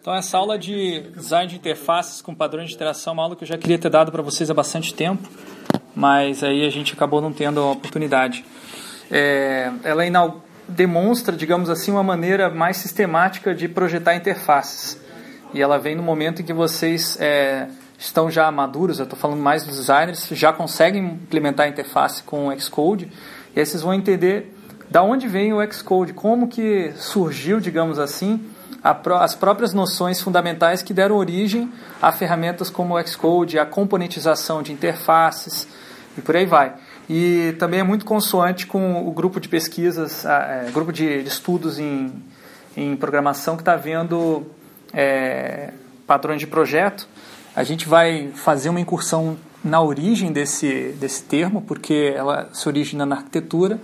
Então, essa aula de design de interfaces com padrões de interação é uma aula que eu já queria ter dado para vocês há bastante tempo, mas aí a gente acabou não tendo a oportunidade. É, ela demonstra, digamos assim, uma maneira mais sistemática de projetar interfaces. E ela vem no momento em que vocês é, estão já maduros, eu estou falando mais dos designers, já conseguem implementar a interface com o Xcode, e aí vocês vão entender da onde vem o Xcode, como que surgiu, digamos assim, as próprias noções fundamentais que deram origem a ferramentas como o Xcode, a componentização de interfaces e por aí vai. E também é muito consoante com o grupo de pesquisas, é, grupo de, estudos em, em programação que está vendo é, padrões de projeto. A gente vai fazer uma incursão na origem desse, desse termo, porque ela se origina na arquitetura.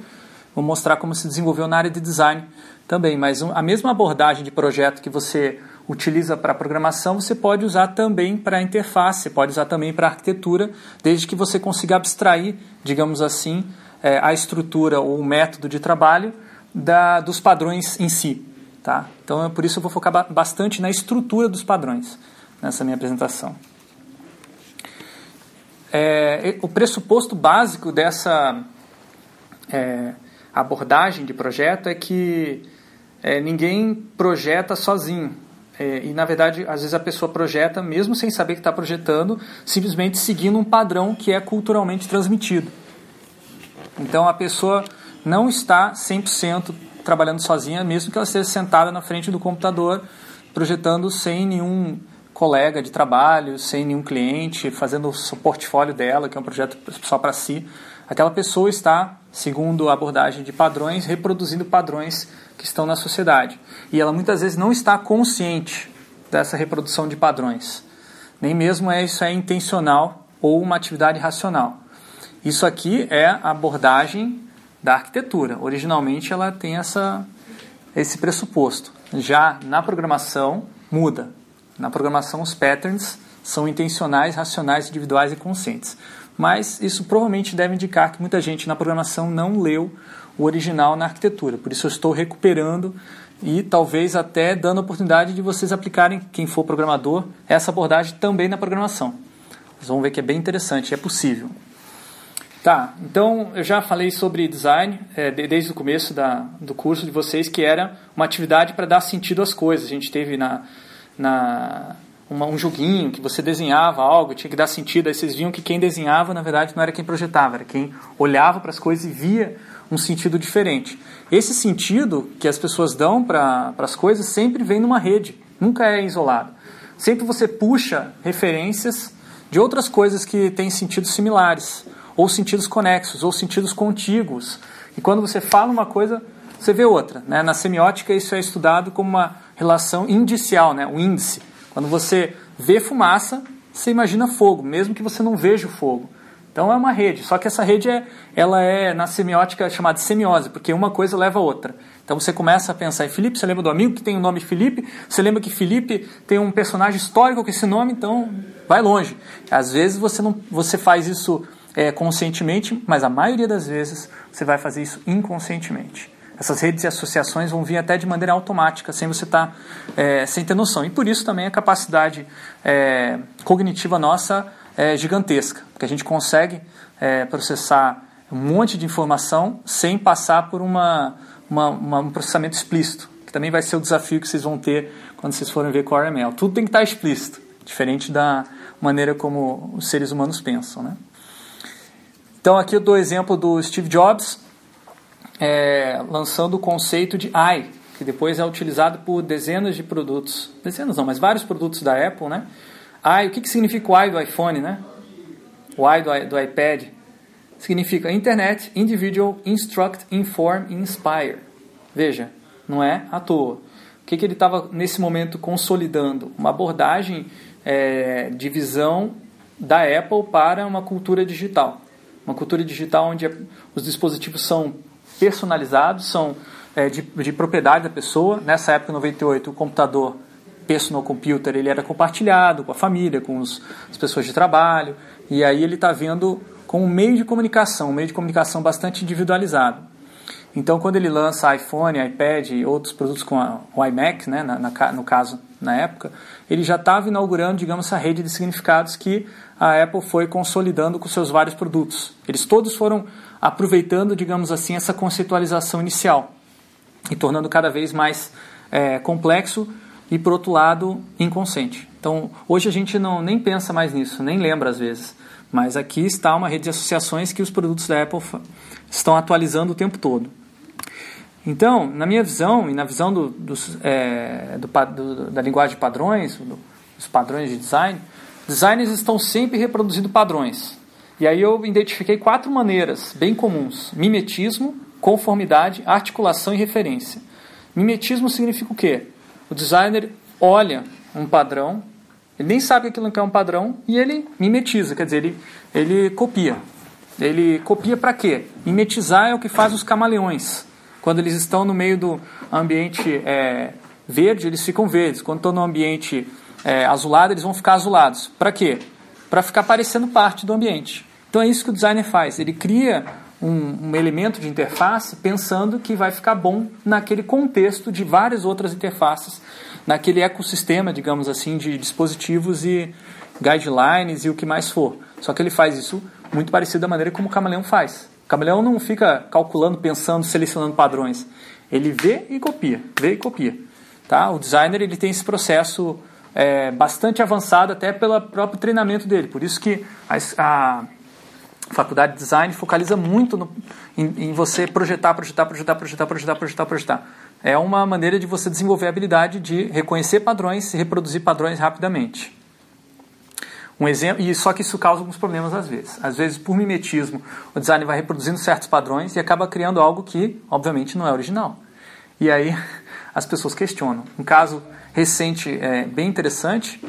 Vou mostrar como se desenvolveu na área de design também, mas a mesma abordagem de projeto que você utiliza para programação, você pode usar também para interface, pode usar também para arquitetura, desde que você consiga abstrair, digamos assim, é, a estrutura ou o método de trabalho da, dos padrões em si. Tá? Então, por isso eu vou focar bastante na estrutura dos padrões nessa minha apresentação. É, o pressuposto básico dessa é, abordagem de projeto é que é, ninguém projeta sozinho. É, e na verdade, às vezes a pessoa projeta mesmo sem saber que está projetando, simplesmente seguindo um padrão que é culturalmente transmitido. Então a pessoa não está 100% trabalhando sozinha, mesmo que ela esteja sentada na frente do computador, projetando sem nenhum colega de trabalho, sem nenhum cliente, fazendo o portfólio dela, que é um projeto só para si. Aquela pessoa está, segundo a abordagem de padrões, reproduzindo padrões que estão na sociedade. E ela muitas vezes não está consciente dessa reprodução de padrões. Nem mesmo é isso é intencional ou uma atividade racional. Isso aqui é a abordagem da arquitetura. Originalmente ela tem essa, esse pressuposto. Já na programação muda. Na programação os patterns são intencionais, racionais, individuais e conscientes. Mas isso provavelmente deve indicar que muita gente na programação não leu o original na arquitetura. Por isso eu estou recuperando e talvez até dando a oportunidade de vocês aplicarem, quem for programador, essa abordagem também na programação. Vocês vão ver que é bem interessante, é possível. Tá, então eu já falei sobre design é, desde o começo da, do curso de vocês, que era uma atividade para dar sentido às coisas. A gente teve na, na uma, um joguinho que você desenhava algo, tinha que dar sentido. Aí vocês viam que quem desenhava, na verdade, não era quem projetava, era quem olhava para as coisas e via um sentido diferente. Esse sentido que as pessoas dão para as coisas sempre vem numa rede, nunca é isolado. Sempre você puxa referências de outras coisas que têm sentidos similares, ou sentidos conexos, ou sentidos contíguos. E quando você fala uma coisa, você vê outra. Né? Na semiótica, isso é estudado como uma relação indicial, né? o índice. Quando você vê fumaça, você imagina fogo, mesmo que você não veja o fogo. Então é uma rede, só que essa rede é, ela é na semiótica chamada semiose, porque uma coisa leva a outra. Então você começa a pensar em Felipe, você lembra do amigo que tem o nome Felipe, você lembra que Felipe tem um personagem histórico com esse nome, então vai longe. Às vezes você não, você faz isso é, conscientemente, mas a maioria das vezes você vai fazer isso inconscientemente. Essas redes e associações vão vir até de maneira automática, sem você estar tá, é, sem ter noção. E por isso também a capacidade é, cognitiva nossa é gigantesca, porque a gente consegue é, processar um monte de informação sem passar por uma, uma, uma, um processamento explícito, que também vai ser o desafio que vocês vão ter quando vocês forem ver Core ML. Tudo tem que estar explícito, diferente da maneira como os seres humanos pensam. Né? Então aqui eu dou o exemplo do Steve Jobs é, lançando o conceito de I, que depois é utilizado por dezenas de produtos, dezenas não, mas vários produtos da Apple, né? I, o que, que significa o I do iPhone, né? O I do, do iPad significa Internet, Individual, Instruct, Inform Inspire. Veja, não é à toa. O que, que ele estava nesse momento consolidando? Uma abordagem é, de visão da Apple para uma cultura digital. Uma cultura digital onde os dispositivos são personalizados, são é, de, de propriedade da pessoa. Nessa época, 98, o computador personal computer ele era compartilhado com a família, com os, as pessoas de trabalho, e aí ele está vendo com um meio de comunicação, um meio de comunicação bastante individualizado. Então, quando ele lança iPhone, iPad e outros produtos com a, o iMac, né, na, na, no caso, na época, ele já estava inaugurando, digamos, essa rede de significados que a Apple foi consolidando com seus vários produtos. Eles todos foram aproveitando, digamos assim, essa conceitualização inicial e tornando cada vez mais é, complexo e, por outro lado, inconsciente. Então, hoje a gente não nem pensa mais nisso, nem lembra às vezes. Mas aqui está uma rede de associações que os produtos da Apple estão atualizando o tempo todo. Então, na minha visão e na visão do, é, do, do, da linguagem de padrões, dos padrões de design, designers estão sempre reproduzindo padrões. E aí eu identifiquei quatro maneiras bem comuns: mimetismo, conformidade, articulação e referência. Mimetismo significa o quê? O designer olha um padrão, ele nem sabe que aquilo é um padrão e ele mimetiza, quer dizer, ele, ele copia. Ele copia para quê? Mimetizar é o que faz os camaleões. Quando eles estão no meio do ambiente é, verde, eles ficam verdes. Quando estão no ambiente é, azulado, eles vão ficar azulados. Para quê? Para ficar parecendo parte do ambiente. Então é isso que o designer faz. Ele cria um, um, elemento de interface pensando que vai ficar bom naquele contexto de várias outras interfaces, naquele ecossistema, digamos assim, de dispositivos e guidelines e o que mais for. Só que ele faz isso muito parecido da maneira como o camaleão faz. O camaleão não fica calculando, pensando, selecionando padrões. Ele vê e copia, vê e copia. Tá? O designer ele tem esse processo é, bastante avançado até pelo próprio treinamento dele. Por isso que a, a faculdade de design focaliza muito no, em, em, você projetar, projetar, projetar, projetar, projetar, projetar, projetar. É uma maneira de você desenvolver a habilidade de reconhecer padrões e reproduzir padrões rapidamente. Um exemplo, e só que isso causa alguns problemas às vezes. Às vezes, por mimetismo, o design vai reproduzindo certos padrões e acaba criando algo que, obviamente, não é original. E aí as pessoas questionam. Um caso recente, é, bem interessante,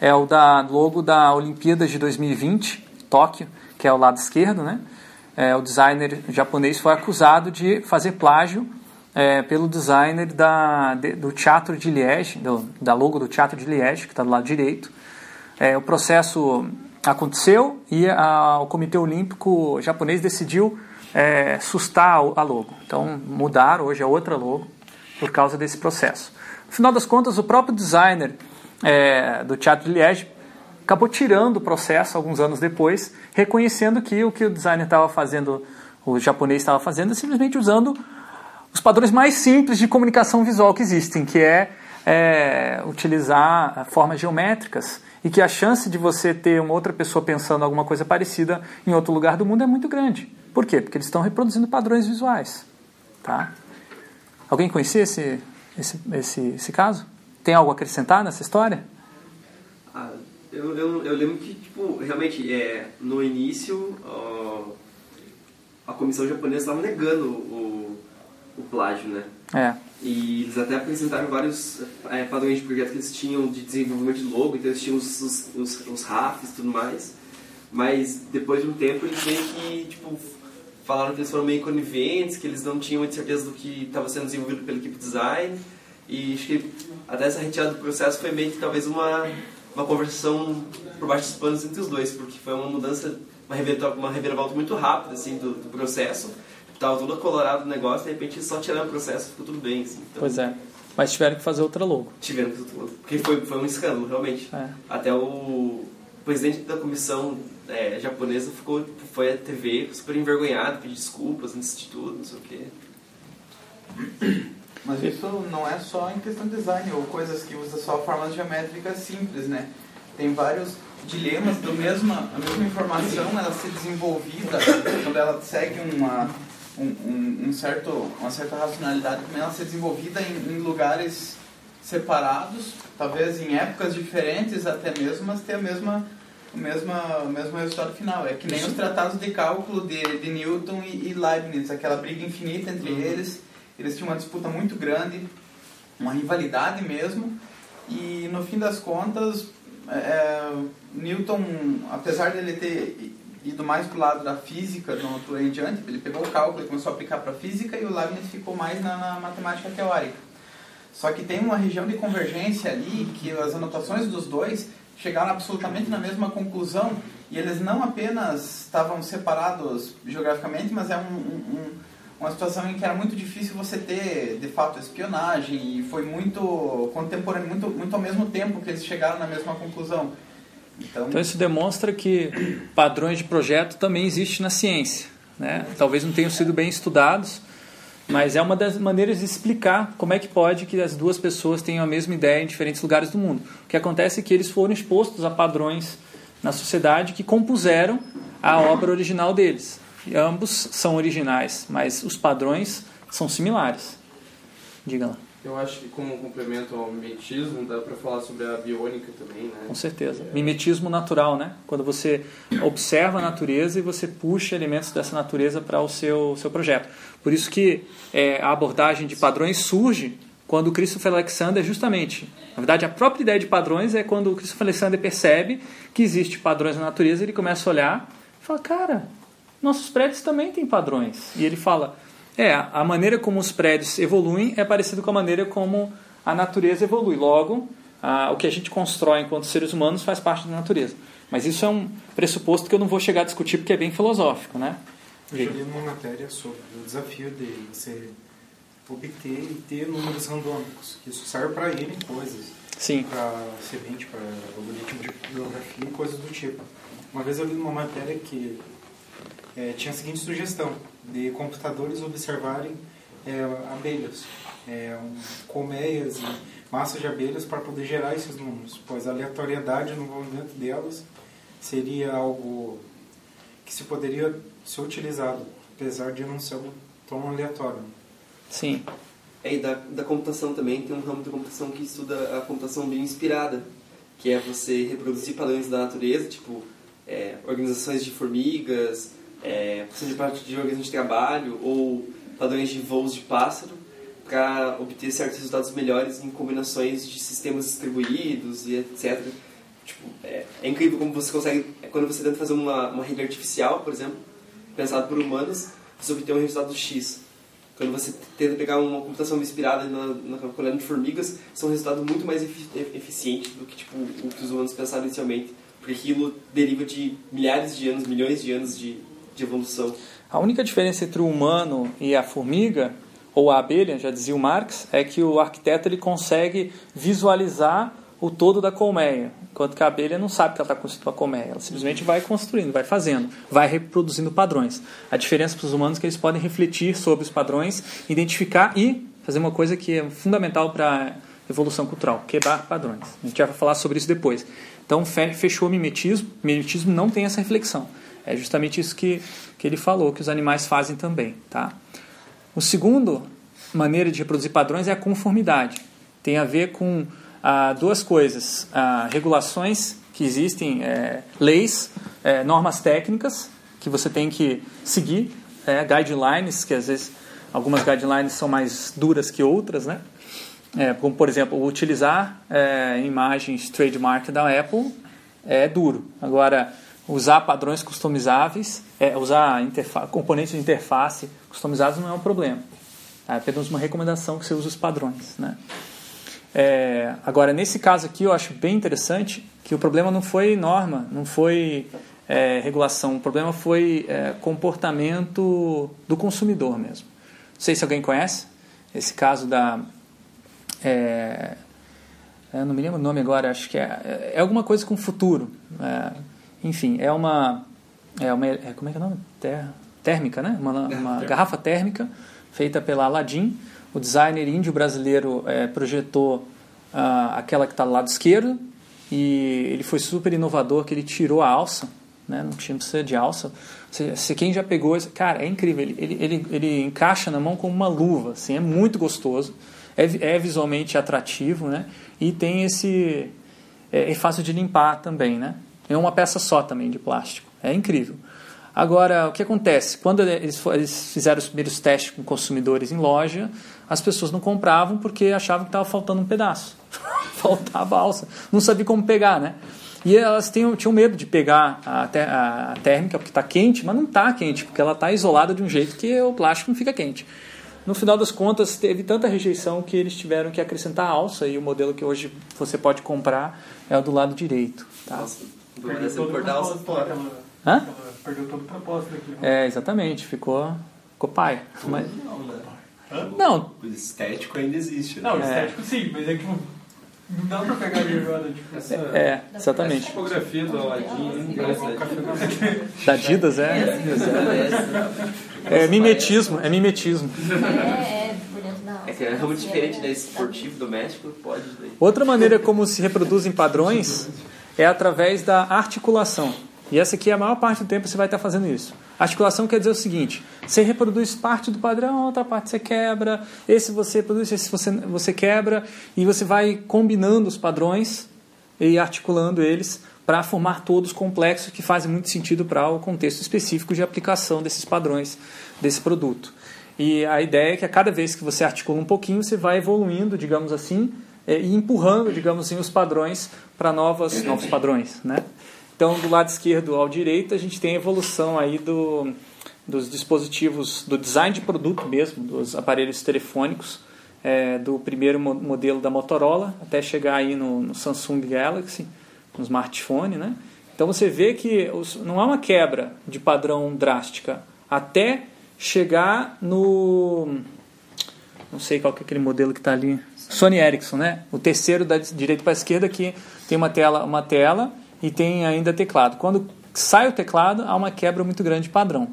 é o da logo da Olimpíadas de 2020, Tóquio, que é o lado esquerdo, né? É, o designer japonês foi acusado de fazer plágio é, pelo designer da, de, do Teatro de Liège, do, da logo do Teatro de Liège, que está do lado direito é, o processo aconteceu e a, o Comitê Olímpico japonês decidiu é, sustar a logo. Então, mudar hoje é outra logo por causa desse processo. No final das contas, o próprio designer é, do Teatro de Liège acabou tirando o processo alguns anos depois, reconhecendo que o que o designer estava fazendo, o japonês estava fazendo, é simplesmente usando os padrões mais simples de comunicação visual que existem, que é, é utilizar formas geométricas e que a chance de você ter uma outra pessoa pensando alguma coisa parecida em outro lugar do mundo é muito grande. Por quê? Porque eles estão reproduzindo padrões visuais. Tá? Alguém conhecia esse, esse, esse, esse caso? Tem algo a acrescentar nessa história? Ah, eu, eu, eu, lembro que, tipo, realmente, é, no início, a comissão japonesa estava negando o, o plágio, né? É. E eles até apresentaram vários é, padrões de projeto que eles tinham de desenvolvimento de logo, então eles tinham os, os, os, os RAFs e tudo mais. Mas depois de um tempo eles meio que tipo, falaram que eles foram meio coniventes, que eles não tinham muita certeza do que estava sendo desenvolvido pela equipe de design. E acho que até essa retirada do processo foi meio que talvez uma, uma conversação por baixo dos panos entre os dois, porque foi uma mudança, uma reviravolta, uma reviravolta muito rápida assim, do, do processo tava todo colorado o negócio, de repente só tiraram o processo ficou tudo bem. Assim. Então, pois é. Mas tiveram que fazer outra logo. Tiveram que fazer outra logo. Porque foi, foi um escândalo, realmente. É. Até o presidente da comissão é, japonesa ficou, foi à TV super envergonhado, pediu desculpas antes de tudo, não sei o quê. Mas isso não é só em questão de design ou coisas que usa só formas geométricas simples, né? Tem vários dilemas do mesma a mesma informação ela ser desenvolvida quando ela segue uma um, um, um, certo, uma certa racionalidade ela ser desenvolvida em, em, lugares separados, talvez em épocas diferentes até mesmo, mas ter a mesma, o mesma, o mesmo resultado final. É que nem os tratados de cálculo de, de Newton e, e Leibniz, aquela briga infinita entre uhum. eles. Eles tinham uma disputa muito grande, uma rivalidade mesmo, e no fim das contas, é, é Newton, apesar de ele ter ido mais para o lado da física no outro em diante, ele pegou o cálculo e começou a aplicar para a física e o Leibniz ficou mais na, na, matemática teórica. Só que tem uma região de convergência ali que as anotações dos dois chegaram absolutamente na mesma conclusão e eles não apenas estavam separados geograficamente, mas é um, um, uma situação em que era muito difícil você ter, de fato, espionagem e foi muito contemporâneo, muito, muito ao mesmo tempo que eles chegaram na mesma conclusão. Então, então isso demonstra que padrões de projeto também existem na ciência. Né? Talvez não tenham sido bem estudados, mas é uma das maneiras de explicar como é que pode que as duas pessoas tenham a mesma ideia em diferentes lugares do mundo. O que acontece é que eles foram expostos a padrões na sociedade que compuseram a obra original deles. E ambos são originais, mas os padrões são similares. Diga lá. Eu acho que como complemento ao mimetismo, dá para falar sobre a biônica também, né? Com certeza. É... Mimetismo natural, né? Quando você observa a natureza e você puxa elementos dessa natureza para o seu, seu projeto. Por isso que é, a abordagem de padrões surge quando o Christopher Alexander, justamente, na verdade, a própria ideia de padrões é quando o Christopher Alexander percebe que existe padrões na natureza, ele começa a olhar e fala, cara, nossos prédios também têm padrões. E ele fala, é, a maneira como os prédios evoluem é parecido com a maneira como a natureza evolui. Logo, a, o que a gente constrói enquanto seres humanos faz parte da natureza. Mas isso é um pressuposto que eu não vou chegar a discutir porque é bem filosófico, né? Eu li uma matéria sobre o desafio de você obter e ter números randômicos. Isso serve para ele em coisas. Sim. Para semente, para algoritmo de biografia e coisas do tipo. Uma vez eu li uma matéria que é, tinha a seguinte sugestão de computadores observarem é, abelhas, é, um, colmeias e massas de abelhas para poder gerar esses números, pois a aleatoriedade no movimento delas seria algo que se poderia ser utilizado, apesar de não ser algo tão aleatório. Sim. É, e da, da computação também tem um ramo de computação que estuda a computação bem inspirada, que é você reproduzir padrões da natureza, tipo é, organizações de formigas, é, de parte de organismos de trabalho ou padrões de voos de pássaro para obter certos resultados melhores em combinações de sistemas distribuídos e etc. Tipo, é, é, incrível como você consegue, quando você tenta fazer uma, uma rede artificial, por exemplo, pensado por humanos, você obtém um resultado X. Quando você tenta pegar uma computação inspirada na, na de formigas, são um resultado muito mais eficiente do que tipo, o que os humanos pensaram inicialmente. Porque aquilo deriva de milhares de anos, milhões de anos de, de evolução. A única diferença entre o humano e a formiga, ou a abelha, já dizia o Marx, é que o arquiteto ele consegue visualizar o todo da colmeia, enquanto que a abelha não sabe que ela está construindo uma colmeia, ela simplesmente vai construindo, vai fazendo, vai reproduzindo padrões. A diferença para os humanos é que eles podem refletir sobre os padrões, identificar e fazer uma coisa que é fundamental para a evolução cultural, quebrar padrões. A gente vai falar sobre isso depois. Então, fechou o mimetismo. O mimetismo não tem essa reflexão. É justamente isso que, que ele falou, que os animais fazem também. Tá? O segundo maneira de reproduzir padrões é a conformidade. Tem a ver com ah, duas coisas: ah, regulações que existem, é, leis, é, normas técnicas que você tem que seguir, é, guidelines, que às vezes algumas guidelines são mais duras que outras, né? É, como, por exemplo, utilizar é, imagens trademark da Apple é duro. Agora, usar padrões customizáveis, é, usar componentes de interface customizados não é um problema. É apenas uma recomendação que você use os padrões. Né? É, agora, nesse caso aqui, eu acho bem interessante que o problema não foi norma, não foi é, regulação, o problema foi é, comportamento do consumidor mesmo. Não sei se alguém conhece esse caso da. É, eu não me lembro o nome agora, acho que é, é alguma coisa com futuro. É, enfim, é uma. É uma é, como é que é o nome? Ter, térmica, né? Uma, uma garrafa térmica feita pela Aladdin. O designer índio brasileiro é, projetou ah, aquela que está do lado esquerdo e ele foi super inovador que ele tirou a alça, né? não tinha precisa de alça. Se, se, quem já pegou, cara, é incrível. Ele, ele, ele, ele, encaixa na mão como uma luva, assim, é muito gostoso, é, é visualmente atrativo, né? E tem esse é, é fácil de limpar também, né? É uma peça só também de plástico. É incrível. Agora, o que acontece? Quando eles, fizeram os primeiros testes com consumidores em loja, as pessoas não compravam porque achavam que estava faltando um pedaço. Faltava alça. Não sabia como pegar, né? E elas tinham, tinham medo de pegar a, a, a térmica porque está quente, mas não está quente, porque ela está isolada de um jeito que o plástico não fica quente. No final das contas, teve tanta rejeição que eles tiveram que acrescentar a alça e o modelo que hoje você pode comprar é o do lado direito. Tá? Nossa, perdeu todo, o propósito, Hã? perdeu todo o propósito daquilo. É, exatamente. Ficou ficou pai. Mas, Não, né? não, O estético ainda existe. Né? Não, É. estético sim, mas é que não dá pra pegar ali agora, tipo. Essa, é, essa exatamente. tipografia do Aladdin café da Adidas é, é mimetismo, é mimetismo. É, é, É que é muito diferente, né? Esportivo, doméstico, pode. Daí. Outra maneira como se reproduzem padrões é através da articulação. E essa aqui, a maior parte do tempo, você vai estar fazendo isso. Articulação quer dizer o seguinte: você reproduz parte do padrão, outra parte você quebra, esse você reproduz, esse você, você quebra, e você vai combinando os padrões e articulando eles para formar todos complexos que fazem muito sentido para o contexto específico de aplicação desses padrões desse produto. E a ideia é que a cada vez que você articula um pouquinho, você vai evoluindo, digamos assim, e empurrando, digamos assim, os padrões para novos, padrões, né? Então, do lado esquerdo ao direito, a gente tem a evolução aí do, dos dispositivos, do design de produto mesmo, dos aparelhos telefônicos, eh, do primeiro mo- modelo da Motorola até chegar aí no, no Samsung Galaxy, no smartphone, né? Então você vê que os- não há uma quebra de padrão drástica até chegar no não sei qual que é aquele modelo que está ali, Sony Ericsson, né? O terceiro da direita para a esquerda que tem uma tela, uma tela e tem ainda teclado. Quando sai o teclado, há uma quebra muito grande de padrão.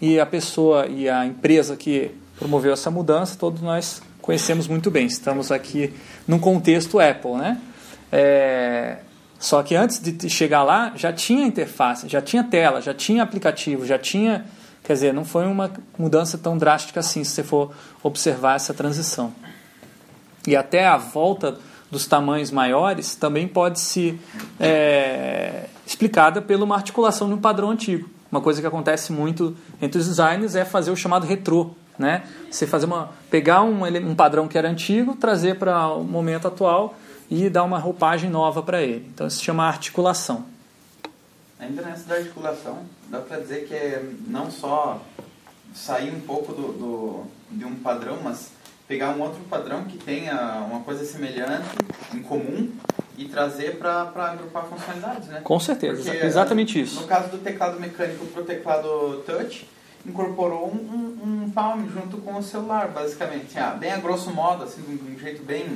E a pessoa e a empresa que promoveu essa mudança, todos nós conhecemos muito bem. Estamos aqui num contexto Apple, né? É, só que antes de chegar lá, já tinha interface, já tinha tela, já tinha aplicativo, já tinha. Quer dizer, não foi uma mudança tão drástica assim, se você for observar essa transição. E até a volta dos tamanhos maiores também pode ser é, explicada pela uma articulação de um padrão antigo. Uma coisa que acontece muito entre os designers é fazer o chamado retrô. Né? Você fazer uma, pegar um, um padrão que era antigo, trazer para o momento atual e dar uma roupagem nova para ele. Então isso se chama articulação. Ainda nessa da articulação, dá pra dizer que é não só sair um pouco do, do- de um padrão, mas pegar um outro padrão que tenha uma coisa semelhante, em comum, e trazer para agrupar funcionalidades, né? Com certeza, Porque, exatamente No isso. caso do teclado mecânico para o teclado touch, incorporou um, um, um palm junto com o celular, basicamente. Ah, bem a grosso modo, assim, de um jeito bem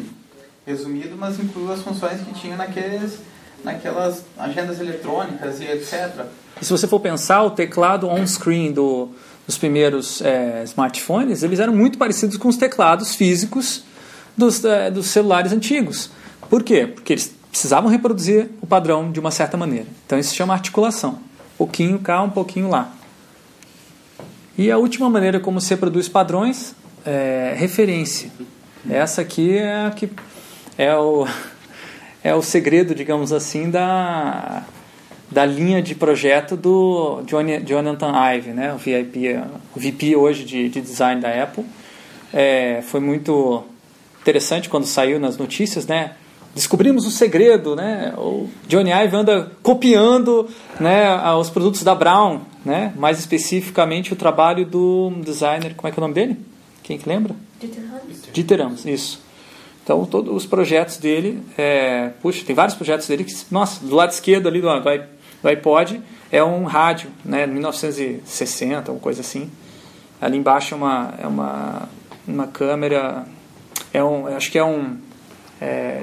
resumido, mas incluiu as funções que tinha naqueles, naquelas agendas eletrônicas e etc. E se você for pensar, o teclado on-screen do, dos primeiros é, smartphones, eles eram muito parecidos com os teclados físicos dos, é, dos celulares antigos. Por quê? Porque eles precisavam reproduzir o padrão de uma certa maneira. Então isso se chama articulação. Um pouquinho cá, um pouquinho lá. E a última maneira como se reproduz padrões é referência. Essa aqui é a que é o, é o segredo, digamos assim, da, da linha de projeto do Johnny, Jonathan Ive, né? o, VIP, o VP hoje de, de design da Apple. É, foi muito interessante quando saiu nas notícias, né? Descobrimos o segredo, né? O Johnny Ive anda copiando, né, os produtos da Brown, né? Mais especificamente o trabalho do designer, como é que é o nome dele? Quem que lembra? Dieter Rams? Dieter Rams, isso. Então, todos os projetos dele, é, puxa, tem vários projetos dele que, nossa, do lado esquerdo ali do, do iPod é um rádio, né, 1960, uma coisa assim. Ali embaixo é uma, é uma, uma câmera, é um, acho que é um, é,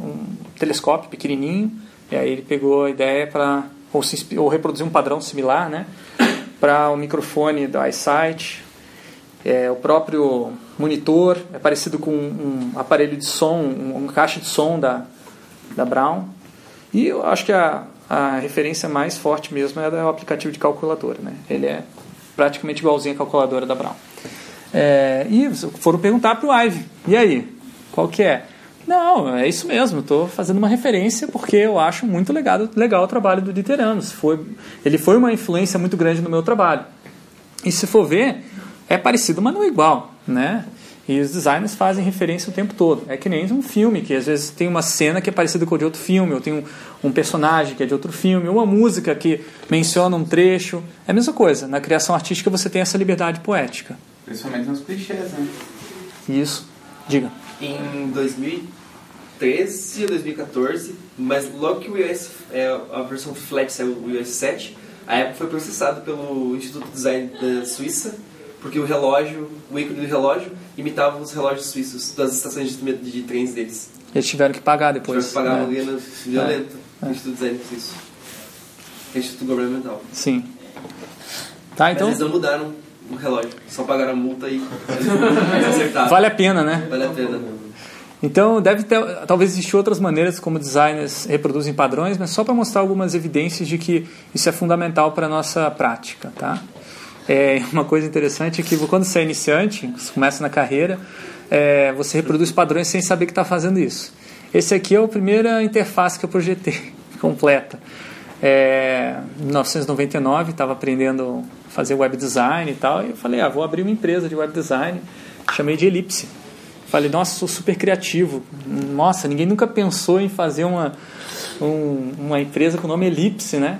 um telescópio pequenininho, e aí ele pegou a ideia para, ou, ou reproduzir um padrão similar, né, para o microfone do iSight, é, o próprio monitor é parecido com um aparelho de som, um, uma caixa de som da, da Brown. E eu acho que a, a referência mais forte mesmo é do aplicativo de calculadora. Né? Ele é praticamente igualzinho à calculadora da Brown. É, e foram perguntar para o Ive, e aí, qual que é? Não, é isso mesmo, estou fazendo uma referência porque eu acho muito legal, legal o trabalho do Dieter Rams. Foi, ele foi uma influência muito grande no meu trabalho. E se for ver, é parecido, mas não é igual, né? E os designers fazem referência o tempo todo. É que nem um filme, que às vezes tem uma cena que é parecida com a de outro filme, ou tem um, um personagem que é de outro filme, ou uma música que menciona um trecho. É a mesma coisa. Na criação artística você tem essa liberdade poética. Principalmente nos clichês, né? Isso. Diga. Em 2013 ou 2014, mas logo que o iOS, é, a versão flat saiu, o iOS 7, a Apple foi processado pelo Instituto de Design da Suíça porque o relógio, o ícone do relógio, imitava os relógios suíços das estações de, de trens deles. Eles tiveram que pagar depois. Tiveram que pagar né? uma grana violenta no Instituto Design Suíço. Que é Instituto Governamental. Sim. Tá, então Mas eles não mudaram o relógio, só pagaram a multa e acertaram. vale a pena, né? Vale a pena. Então deve ter, talvez existir outras maneiras como designers reproduzem padrões, mas só para mostrar algumas evidências de que isso é fundamental para a nossa prática, tá? É, uma coisa interessante é que quando você é iniciante, você começa na carreira, é, você reproduz padrões sem saber que está fazendo isso. Esse aqui é a primeira interface que eu projetei completa. É, em 1999 estava aprendendo a fazer web design e tal, e eu falei, ah, vou abrir uma empresa de web design, chamei de Elipse. Falei, nossa, sou super criativo. Nossa, ninguém nunca pensou em fazer uma, um- uma empresa com o nome Elipse, né?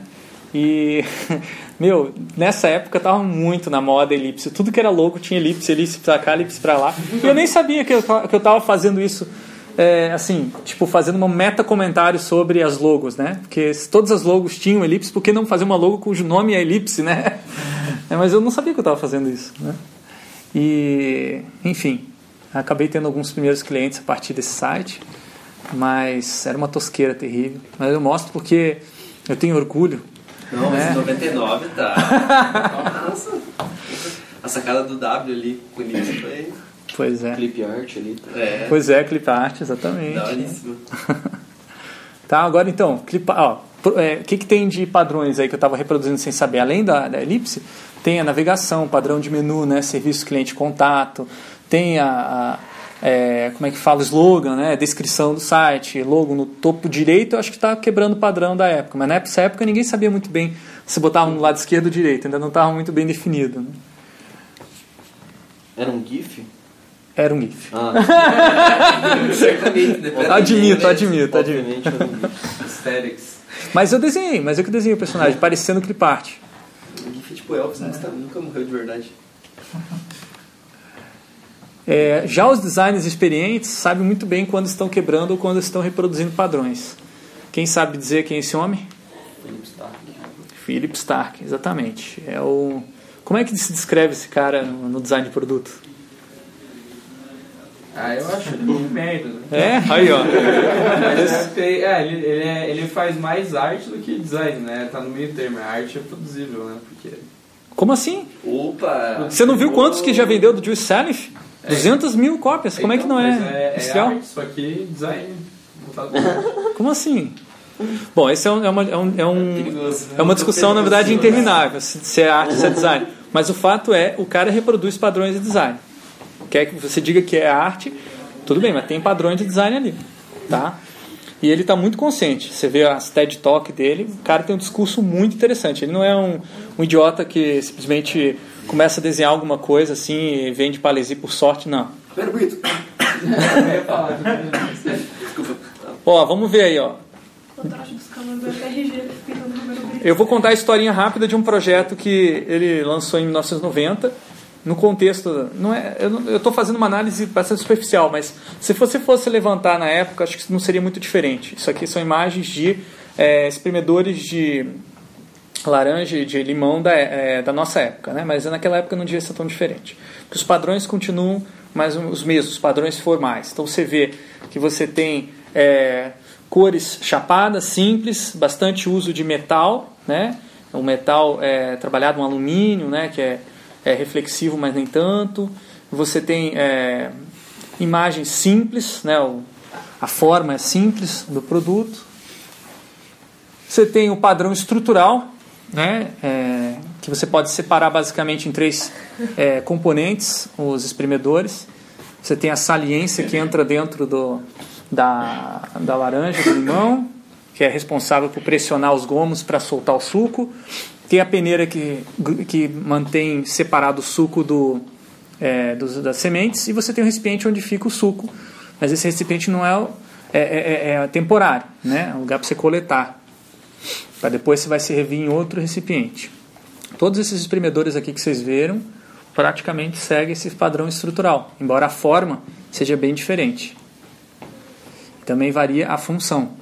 E, meu, nessa época tava muito na moda elipse. Tudo que era logo tinha elipse, elipse pra cá, elipse pra lá. E eu nem sabia que eu, que eu tava fazendo isso, é, assim, tipo, fazendo um meta-comentário sobre as logos, né? Porque todas as logos tinham elipse, por que não fazer uma logo cujo nome é elipse, né? É, mas eu não sabia que eu tava fazendo isso, né? E, enfim, acabei tendo alguns primeiros clientes a partir desse site, mas era uma tosqueira terrível. Mas eu mostro porque eu tenho orgulho. Não, mas né? em 99 tá. Nossa. A sacada do W ali com o início foi. Pois é. Clip art ali. É, Pois é, clip art, exatamente. Tá, agora então, clipa, ó, é, o que, que tem de padrões aí que eu estava reproduzindo sem saber? Além da, da elipse, tem a navegação, padrão de menu, né, serviço cliente contato, tem a, a- é, como é que fala, slogan, né, descrição do site, logo no topo direito, eu acho que está quebrando o padrão da época, mas nessa época ninguém sabia muito bem se botava no lado esquerdo ou direito, ainda não estava muito bem definido. né? Era um GIF? Era um GIF. Ah, né? Admito, admito, admito. GIF. Aesthetics. Mas eu desenhei, mas eu que desenhei o personagem, parecendo clip art. O GIF é tipo Elvis, mas tá- nunca morreu de verdade. É, já os designers experientes sabem muito bem quando estão quebrando ou quando estão reproduzindo padrões. Quem sabe dizer quem é esse homem? Philip Stark. Philip Stark, exatamente. É o como é que se descreve esse cara no design de produto? Ah, eu acho ele meio merda. né? É, aí ó. Mas é, ele, ele, é- ele faz mais arte do que design, né? Tá no meio termo. A arte é produzível, né? Porque Como assim? Opa! Você não viu quantos que já vendeu do Juice Salif? 200 mil cópias. Como é que não Então, é, mas é, é industrial? arte, só que design. Como assim? Bom, esse é, um- é uma, é, um, é, um- Perigoso. é uma discussão, na verdade, interminável, se se é arte se é design. Mas o fato é, o cara reproduz padrões de design. Quer que você diga que é arte, tudo bem, mas tem padrões de design ali. Tá? E ele está muito consciente. Você vê as TED Talk dele, o cara tem um discurso muito interessante. Ele não é um, um idiota que simplesmente começa a desenhar alguma coisa assim e vende paralisia por sorte, não. Desculpa. Ó, vamos ver aí, ó. Eu vou contar a historinha rápida de um projeto que ele lançou em 1990. No contexto, não é, eu estou fazendo uma análise bastante superficial, mas se você fosse levantar na época, acho que não seria muito diferente. Isso aqui são imagens de é, espremedores de laranja e de limão da, é, da nossa época, né? mas naquela época não devia ser tão diferente. Porque os padrões continuam mais os mesmos, os padrões formais. Então você vê que você tem é, cores chapadas, simples, bastante uso de metal, né? O metal é trabalhado um alumínio, né? Que é, é reflexivo, mas nem tanto. Você tem é, imagens simples, né? O, a forma é simples do produto. Você tem o padrão estrutural, né? É, que você pode separar basicamente em três é, componentes, os espremedores. Você tem a saliência que entra dentro do, da, da laranja, do limão, que é responsável por pressionar os gomos para soltar o suco. Tem a peneira que, que mantém separado o suco do, é, dos, das sementes. E você tem o recipiente onde fica o suco. Mas esse recipiente não é, o- é, é, é temporário, né? é um lugar para você coletar. Para depois você vai servir em outro recipiente. Todos esses espremedores aqui que vocês viram praticamente seguem esse padrão estrutural, embora a forma seja bem diferente. Também varia a função.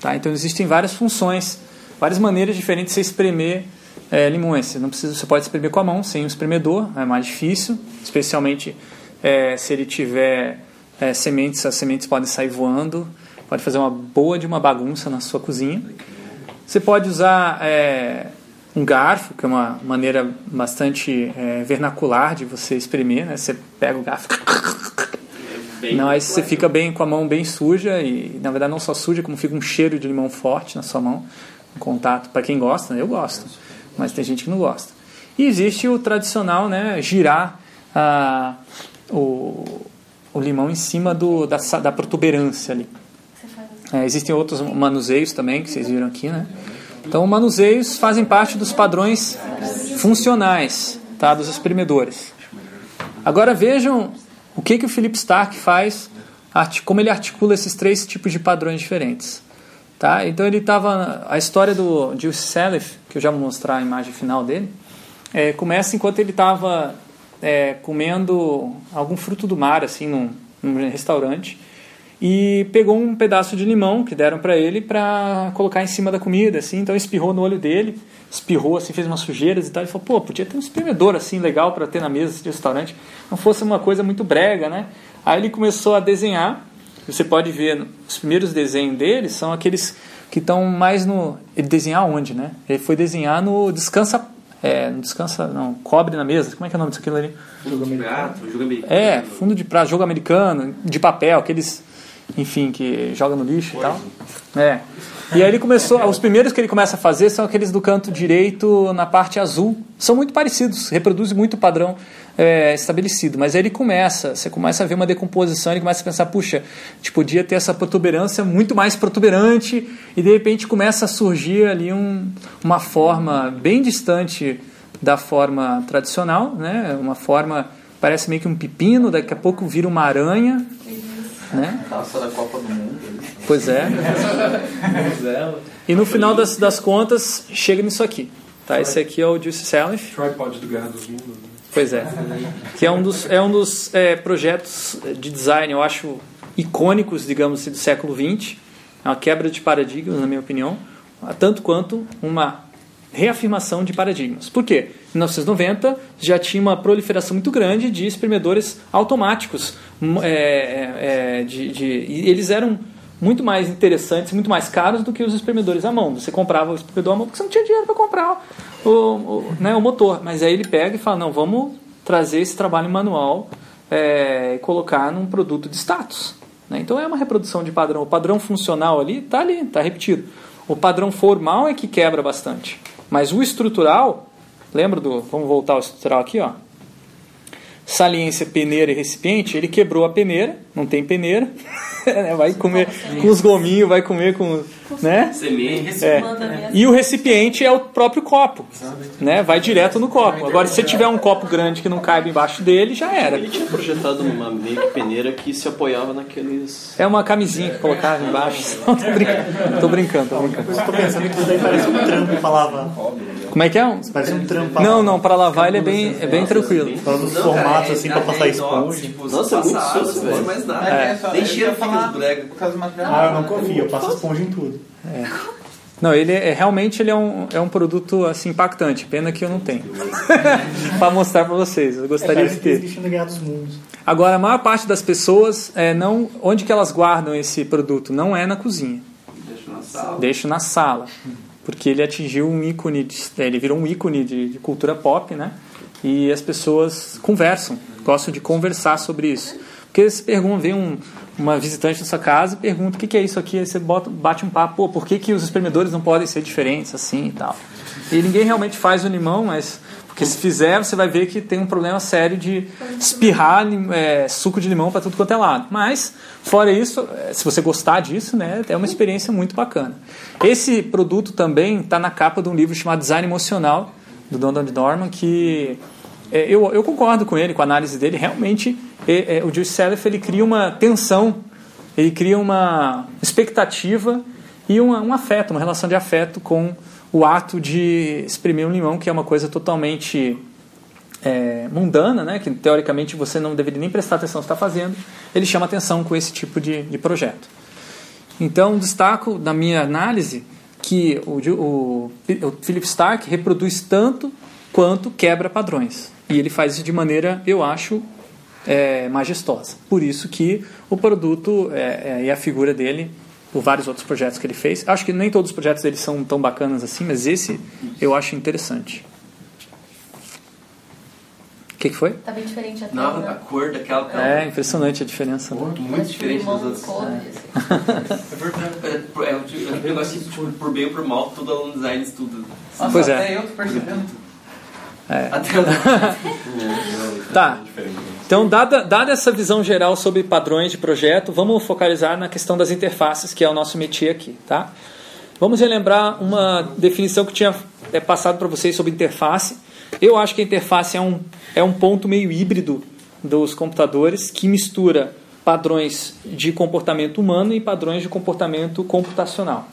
Tá? Então existem várias funções, várias maneiras diferentes de você espremer é, limões. Você, não precisa, você pode espremer com a mão, sem um espremedor, é mais difícil, especialmente é, se ele tiver é, sementes, as sementes podem sair voando, pode fazer uma boa de uma bagunça na sua cozinha. Você pode usar é, um garfo, que é uma maneira bastante é, vernacular de você espremer, né? Você pega o garfo, Bem não, aí você fica bem com a mão bem suja e na verdade não só suja, como fica um cheiro de limão forte na sua mão, um contato para quem gosta, né? eu gosto, mas tem gente que não gosta. E existe o tradicional, né, girar ah, o, o limão em cima do, da, da protuberância ali. É, existem outros manuseios também, que vocês viram aqui, né? Então, manuseios fazem parte dos padrões funcionais tá, dos espremedores. Agora vejam o que, que o Philip Stark faz, como ele articula esses três tipos de padrões diferentes. Tá? Então ele estava. A história do Gil Selef, que eu já vou mostrar a imagem final dele, é, começa enquanto ele estava é, comendo algum fruto do mar, assim, num, num restaurante, e pegou um pedaço de limão que deram para ele para colocar em cima da comida, assim. Então espirrou no olho dele, espirrou, assim, fez umas sujeiras e tal. Ele falou: pô, podia ter um espremedor assim legal para ter na mesa de restaurante, não fosse uma coisa muito brega, né? Aí ele começou a desenhar. Você pode ver os primeiros desenhos dele são aqueles que estão mais no. Ele desenhar onde, né? Ele foi desenhar no descansa. É, no descansa. Não, cobre na mesa. Como é que é o nome disso aquilo ali? Jogo americano. Jogo americano. É, fundo de prato, jogo americano, de papel, aqueles, enfim, que joga no lixo e tal. É. E aí ele começou, os primeiros que ele começa a fazer são aqueles do canto direito na parte azul. São muito parecidos, reproduzem muito o padrão é, estabelecido. Mas aí ele começa, você começa a ver uma decomposição, ele começa a pensar, puxa, a gente podia ter essa protuberância muito mais protuberante, e de repente começa a surgir ali um, uma forma bem distante da forma tradicional, né? Uma forma parece meio que um pepino, daqui a pouco vira uma aranha, né? Taça da Copa do Mundo. Pois é. E no final das, das contas chega nisso aqui, tá? Esse aqui é o Juice Salif, Tripod do Guerra dos Mundos. né? pois é, que é um dos é um dos é, projetos de design, eu acho icônicos, digamos assim, do século XX. É uma quebra de paradigmas, na minha opinião, tanto quanto uma reafirmação de paradigmas. Por quê? Em 1990 já tinha uma proliferação muito grande de espremedores automáticos. Hum, é, é, é, de, de- eles eram muito mais interessantes, muito mais caros do que os espremedores à mão. Você comprava o espremedor à mão porque você não tinha dinheiro para comprar o, o, né, o motor. Mas aí ele pega e fala, não, vamos trazer esse trabalho manual é, e colocar num produto de status. né? Então é uma reprodução de padrão. O padrão funcional ali está ali, está repetido. O padrão formal é que quebra bastante. Mas o estrutural, lembra do. Vamos voltar ao estrutural aqui, ó. Saliência, peneira e recipiente, ele quebrou a peneira, não tem peneira, né? vai comer com os gominhos, vai comer com. Né? Semente. É. E o recipiente é o próprio copo, né? vai direto no copo. Agora, se você tiver um copo grande que não caiba embaixo dele, já era. Ele tinha projetado uma meio que peneira que se apoiava naqueles. É uma camisinha que colocava embaixo. Não, tô brincando, tô brincando, tô brincando. Eu tô pensando que isso daí parece um trampo pra lavar. Como é que é? Parece um trampo pra Não, não, para lavar ele é bem, é bem tranquilo. Falando dos formatos assim pra passar esponja. Tipo, Nossa, é muito susto, velho. Nada. É, só- Nem eu cheiro fica falar nos brega. Por causa do material. Ah, eu não confio, eu passo esponja em tudo. Não, ele é realmente ele é um, é um produto assim impactante. Pena que eu não tenho para mostrar para vocês. Eu É, gostaria de parece que ter. Agora, a maior parte das pessoas é não onde que elas guardam esse produto não é na cozinha. Deixa na sala. Deixo na sala, porque ele atingiu um ícone, de, ele virou um ícone de, de cultura pop, né? E as pessoas conversam, gostam de conversar sobre isso. Porque se pergunta, vem um, uma visitante na sua casa e pergunta o que, que é isso aqui, aí você bota, bate um papo, pô, por que, que os espremedores não podem ser diferentes assim e tal. E ninguém realmente faz o limão, mas porque se fizer, você vai ver que tem um problema sério de espirrar é, suco de limão para tudo quanto é lado. Mas, fora isso, é, se você gostar disso, né, é uma experiência muito bacana. Esse produto também está na capa de um livro chamado Design Emocional, do Donald Norman, que é, eu, eu concordo com ele, com a análise dele. Realmente, é, é, o Joe Selef ele cria uma tensão, ele cria uma expectativa e uma, um afeto, uma relação de afeto com o ato de exprimir um limão, que é uma coisa totalmente é, mundana, né, que teoricamente você não deveria nem prestar atenção está fazendo, ele chama atenção com esse tipo de, de projeto. Então, destaco na minha análise que o, o, o Philip Stark reproduz tanto quanto quebra padrões. E ele faz isso de maneira, eu acho, é, majestosa. Por isso que o produto é, é, e a figura dele, por vários outros projetos que ele fez. Acho que nem todos os projetos dele são tão bacanas assim, mas esse eu acho interessante. O que, que foi? Tá bem diferente a Não, a né? cor daquela É impressionante a diferença. Né? muito diferente das outras. assim. É. É, por- é, um tipo- é um negócio que, tipo, por bem ou por mal, todo aluno design estuda. Nossa, Pois é. até eu tô percebendo. Até o Tá. Então, dada, dada essa visão geral sobre padrões de projeto, vamos focalizar na questão das interfaces, que é o nosso métier aqui, tá? Vamos relembrar uma definição que tinha é, passado para vocês sobre interface. Eu acho que a interface é um, é um ponto meio híbrido dos computadores que mistura padrões de comportamento humano e padrões de comportamento computacional.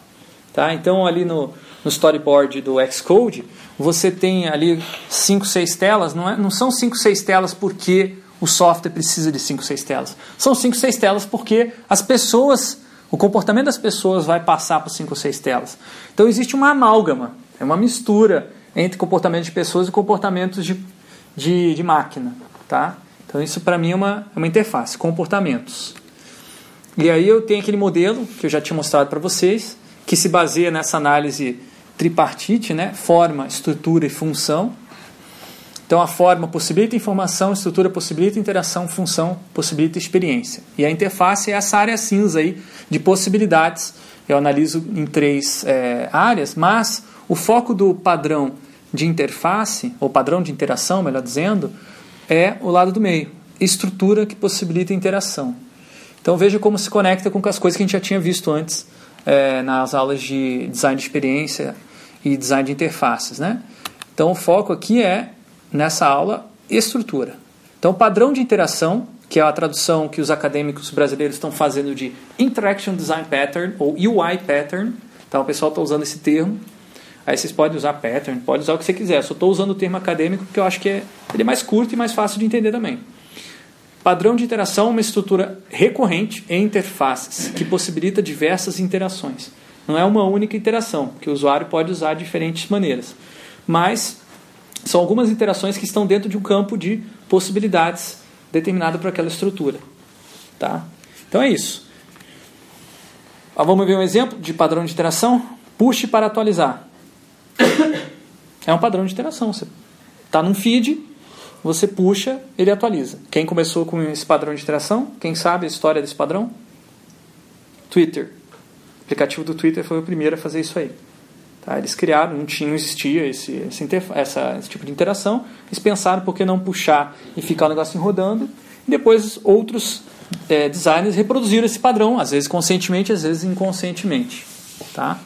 Tá? Então, ali no, no storyboard do Xcode, você tem ali 5, 6 telas. Não, é, não são 5, 6 telas porque o software precisa de 5, 6 telas. São 5, 6 telas porque as pessoas, o comportamento das pessoas vai passar por 5 ou 6 telas. Então, existe uma amálgama, é uma mistura entre comportamento de pessoas e comportamentos de, de, de máquina. Tá? Então, isso para mim é uma, é uma interface, comportamentos. E aí eu tenho aquele modelo que eu já tinha mostrado para vocês, que se baseia nessa análise tripartite, né? forma, estrutura e função. Então a forma possibilita informação, estrutura possibilita interação, função possibilita experiência. E a interface é essa área cinza aí de possibilidades. Eu analiso em três é, áreas, mas o foco do padrão de interface, ou padrão de interação, melhor dizendo, é o lado do meio. Estrutura que possibilita interação. Então veja como se conecta com as coisas que a gente já tinha visto antes é, nas aulas de design de experiência e design de interfaces. Né? Então o foco aqui é, nessa aula, estrutura. Então padrão de interação, que é a tradução que os acadêmicos brasileiros estão fazendo de Interaction Design Pattern, ou UI Pattern. Então o pessoal está usando esse termo. Aí vocês podem usar pattern, pode usar o que você quiser. Eu só estou usando o termo acadêmico porque eu acho que é, ele é mais curto e mais fácil de entender também. Padrão de interação é uma estrutura recorrente em interfaces que possibilita diversas interações. Não é uma única interação, que o usuário pode usar de diferentes maneiras. Mas são algumas interações que estão dentro de um campo de possibilidades determinado por aquela estrutura. Tá? Então é isso. Ah, vamos ver um exemplo de padrão de interação? Puxe para atualizar. É um padrão de interação. Você está num feed, você puxa, ele atualiza. Quem começou com esse padrão de interação? Quem sabe a história desse padrão? Twitter. Aplicativo do Twitter foi o primeiro a fazer isso aí. Tá? Eles criaram, não tinha, não existia esse, esse, essa, esse tipo de interação. Eles pensaram por que não puxar e ficar o negócio rodando. E depois outros é, designers reproduziram esse padrão, às vezes conscientemente, às vezes inconscientemente. Tá?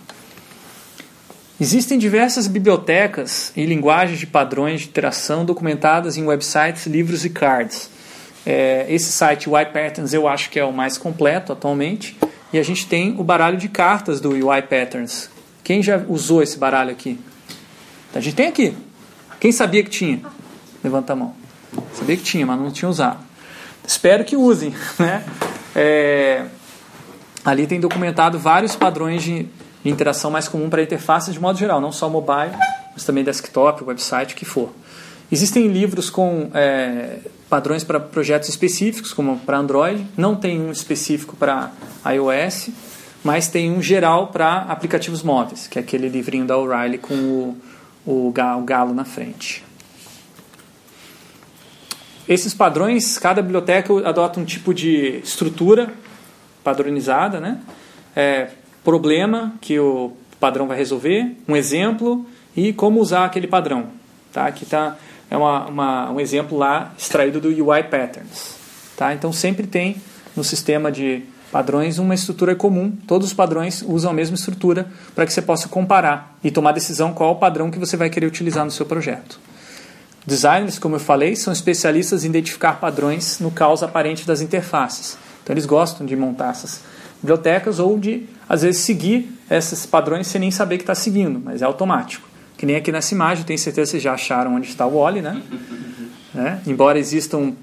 Existem diversas bibliotecas e linguagens de padrões de interação documentadas em websites, livros e cards. É, esse site UI Patterns eu acho que é o mais completo atualmente. E a gente tem o baralho de cartas do UI Patterns. Quem já usou esse baralho aqui? A gente tem aqui. Quem sabia que tinha? Levanta a mão. Sabia que tinha, mas não tinha usado. Espero que usem. Né? É, ali tem documentado vários padrões de interação mais comum para interfaces de modo geral, não só mobile, mas também desktop, website, o que for. Existem livros com é, padrões para projetos específicos, como para Android, não tem um específico para iOS, mas tem um geral para aplicativos móveis, que é aquele livrinho da O'Reilly com o, o, o galo na frente. Esses padrões, cada biblioteca adota um tipo de estrutura padronizada, né? É, problema que o padrão vai resolver, um exemplo e como usar aquele padrão. Tá? Aqui tá, é uma, uma, um exemplo lá extraído do UI Patterns. Tá? Então sempre tem no sistema de padrões uma estrutura comum. Todos os padrões usam a mesma estrutura para que você possa comparar e tomar decisão qual o padrão que você vai querer utilizar no seu projeto. Designers, como eu falei, são especialistas em identificar padrões no caos aparente das interfaces. Então eles gostam de montar essas bibliotecas ou de, às vezes, seguir esses padrões sem nem saber que está seguindo, mas é automático. Que nem aqui nessa imagem, tenho certeza que vocês já acharam onde está o Oli, né? né? Embora existam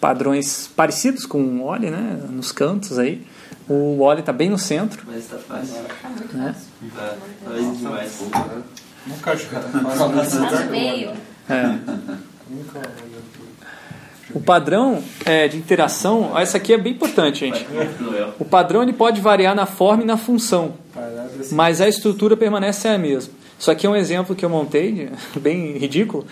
padrões parecidos com o Oli, né? Nos cantos aí, O Wally está bem no centro. Mas tá fácil. Tá Né? Tá, tá demais. Nunca. Tá no meio. É. O padrão é, de interação, ó, essa aqui é bem importante, gente. O padrão ele pode variar na forma e na função, mas a estrutura permanece a mesma. Isso aqui é um exemplo que eu montei, bem ridículo.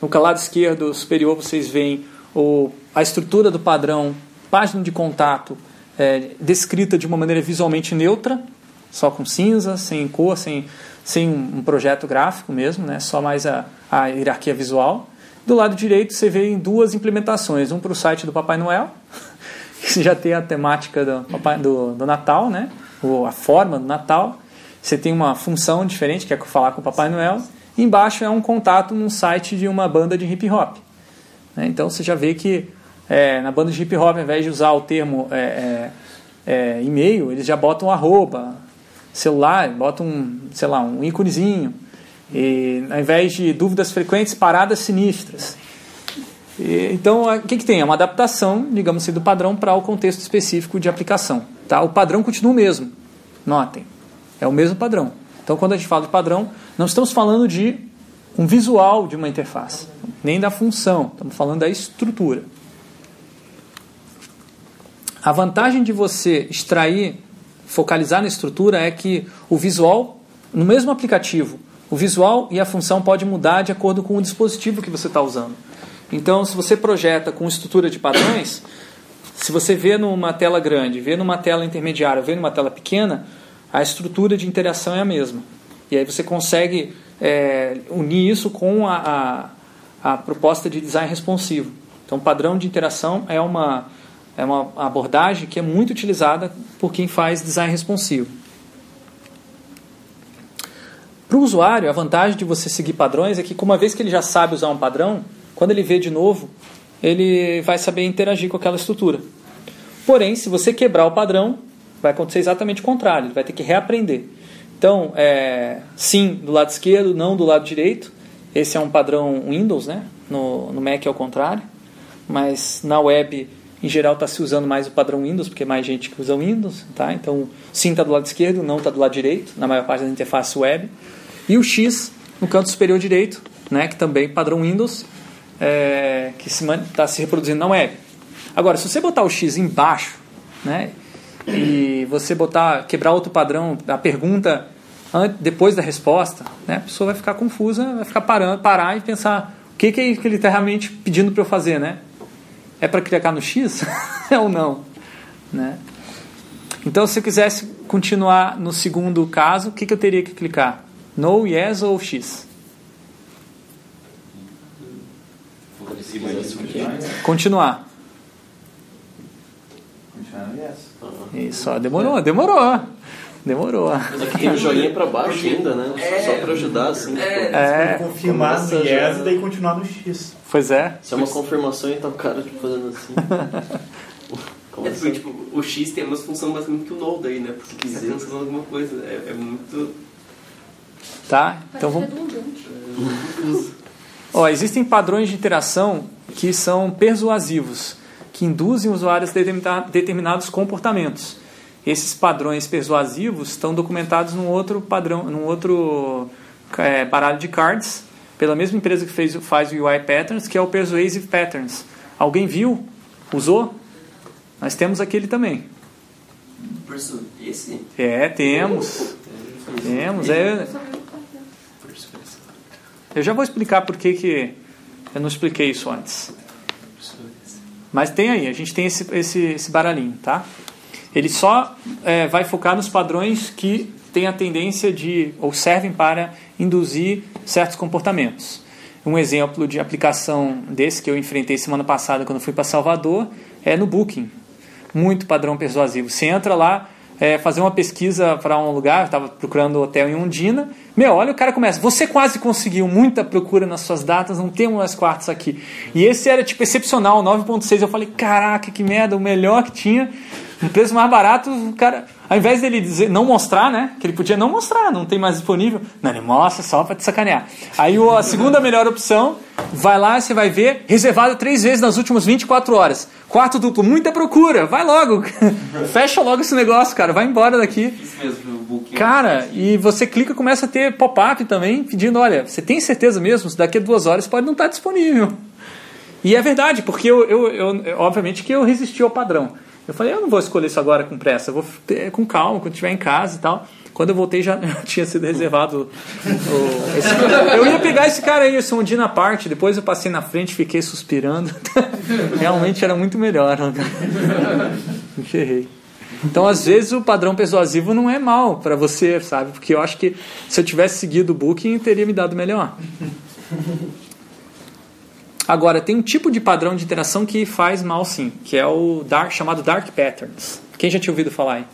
No lado esquerdo superior vocês veem o, a estrutura do padrão, página de contato, é, descrita de uma maneira visualmente neutra, só com cinza, sem cor, sem, sem um projeto gráfico mesmo, né? só mais a, a hierarquia visual. Do lado direito você vê duas implementações, um para o site do Papai Noel, que já tem a temática do, do, do Natal, né? Ou a forma do Natal. Você tem uma função diferente, que é falar com o Papai Noel. E embaixo é um contato num site de uma banda de hip hop. né? Então você já vê que é, na banda de hip hop, ao invés de usar o termo é, é, é, e-mail, eles já botam arroba, celular, botam, um, sei lá, um íconezinho. E, ao invés de dúvidas frequentes, paradas sinistras. E, então, o que, que tem? É uma adaptação, digamos assim, do padrão para o contexto específico de aplicação. Tá? O padrão continua o mesmo. Notem. É o mesmo padrão. Então, quando a gente fala de padrão, não estamos falando de um visual de uma interface, nem da função, estamos falando da estrutura. A vantagem de você extrair, focalizar na estrutura é que o visual, no mesmo aplicativo, o visual e a função pode mudar de acordo com o dispositivo que você está usando. Então, se você projeta com estrutura de padrões, se você vê numa tela grande, vê numa tela intermediária, vê numa tela pequena, a estrutura de interação é a mesma. E aí você consegue é, unir isso com a, a, a proposta de design responsivo. Então, padrão de interação é uma, é uma abordagem que é muito utilizada por quem faz design responsivo. Para o usuário, a vantagem de você seguir padrões é que, uma vez que ele já sabe usar um padrão, quando ele vê de novo, ele vai saber interagir com aquela estrutura. Porém, se você quebrar o padrão, vai acontecer exatamente o contrário, ele vai ter que reaprender. Então, é, sim do lado esquerdo, não do lado direito. Esse é um padrão Windows, né? No, no Mac é o contrário. Mas na web, em geral, está se usando mais o padrão Windows, porque é mais gente que usa Windows. Tá? Então, sim está do lado esquerdo, não está do lado direito, na maior parte da interface web. E o X no canto superior direito, né? que também é padrão Windows, é, que está se reproduzindo na web. Agora, se você botar o X embaixo, né? E você botar quebrar outro padrão, a pergunta depois da resposta, né, a pessoa vai ficar confusa, vai ficar parando, parar e pensar o que, que é que ele está realmente pedindo para eu fazer, né? É para clicar no X ou não, né? Então, se eu quisesse continuar no segundo caso, o que, que eu teria que clicar? No, yes ou X? Continuar. Continuar no yes. Isso, ó, demorou, demorou. Demorou. Mas aqui tem um joinha pra baixo ainda, né? Só pra ajudar, assim. É, Confirmar no yes já. e daí continuar no X. pois é. Se é uma confirmação e tá o cara tipo, fazendo assim. É Começa porque, tipo, o X tem a mesma função basicamente que o Node aí, né? Porque você tá cancelando alguma coisa. É, é muito. Tá? Então vamos. redundante. Ó, existem padrões de interação que são persuasivos, que induzem usuários a determina- determinados comportamentos. Esses padrões persuasivos estão documentados num outro padrão, num outro é, baralho de cards, pela mesma empresa que fez, faz o UI Patterns, que é o Persuasive Patterns. Alguém viu? Usou? Nós temos aquele também. Esse? É, temos. Temos. É, eu já vou explicar por que, que eu não expliquei isso antes. Mas tem aí, a gente tem esse, esse, esse baralhinho, tá? Ele só é, vai focar nos padrões que têm a tendência de, ou servem para induzir certos comportamentos. Um exemplo de aplicação desse que eu enfrentei semana passada quando fui para Salvador é no Booking. Muito padrão persuasivo. Você entra lá, é, fazer uma pesquisa para um lugar, estava procurando hotel em Undina. Meu, olha, o cara começa. Você quase conseguiu muita procura nas suas datas, não temos mais quartos aqui. E esse era tipo excepcional, 9.6. Eu falei, caraca, que merda, o melhor que tinha. Um preço mais barato, o cara, ao invés dele dizer, não mostrar, né? Que ele podia não mostrar, não tem mais disponível. Não, ele mostra só para te sacanear. Aí a segunda melhor opção Vai lá, você vai ver, reservado três vezes nas últimas 24 horas. Quarto duplo, muita procura, vai logo. Fecha logo esse negócio, cara, vai embora daqui. Isso mesmo, booking. Cara, e você clica começa a ter pop-up também, pedindo, olha, você tem certeza mesmo? Daqui a duas horas pode não estar disponível. E é verdade, porque eu, eu, eu- obviamente que eu resisti ao padrão. Eu falei, eu não vou escolher isso agora com pressa, eu vou ter, com calma, quando estiver em casa e tal. Quando eu voltei já tinha sido reservado. o- esse- eu ia pegar esse cara aí, esse Ondina parte, depois eu passei na frente, fiquei suspirando. Realmente era muito melhor. né? Errei. Então, às vezes, o padrão persuasivo não é mal para você, sabe? Porque eu acho que se eu tivesse seguido o Booking, teria me dado melhor. Agora, tem um tipo de padrão de interação que faz mal sim, que é o dark, chamado Dark Patterns. Quem já tinha ouvido falar aí?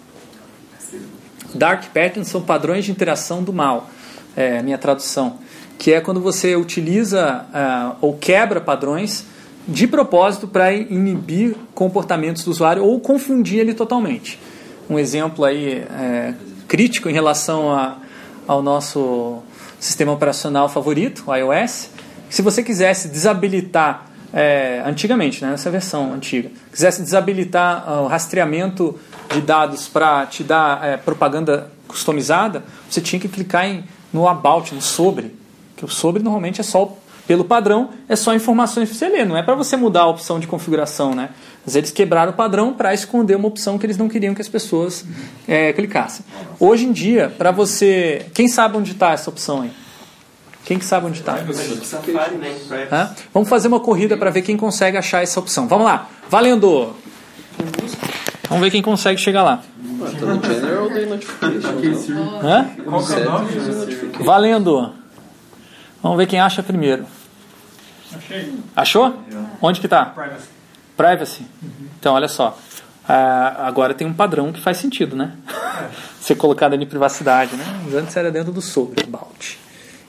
Dark Patterns são padrões de interação do mal, é minha tradução. Que é quando você utiliza ah, ou quebra padrões de propósito para inibir comportamentos do usuário ou confundir ele totalmente. Um exemplo aí é, crítico em relação a, ao nosso sistema operacional favorito, o iOS. Se você quisesse desabilitar, é, antigamente, né, nessa versão antiga, quisesse desabilitar ah, o rastreamento de dados para te dar é, propaganda customizada, você tinha que clicar em, no About, no sobre. Que o sobre normalmente é só, pelo padrão, é só informações para você ler, não é para você mudar a opção de configuração. Né? Mas eles quebraram o padrão para esconder uma opção que eles não queriam que as pessoas é, clicassem. Hoje em dia, para você. Quem sabe onde está essa opção aí? Quem que sabe onde está? Né? Hã? Vamos fazer uma corrida para ver quem consegue achar essa opção. Vamos lá, valendo! Vamos ver quem consegue chegar lá. É. Valendo! Vamos ver quem acha primeiro. Achei. Achou? Onde que tá? Privacy. Privacy. Então, olha só. Ah, agora tem um padrão que faz sentido, né? Ser colocado ali em privacidade, né? Mas Antes era dentro do sobre, about.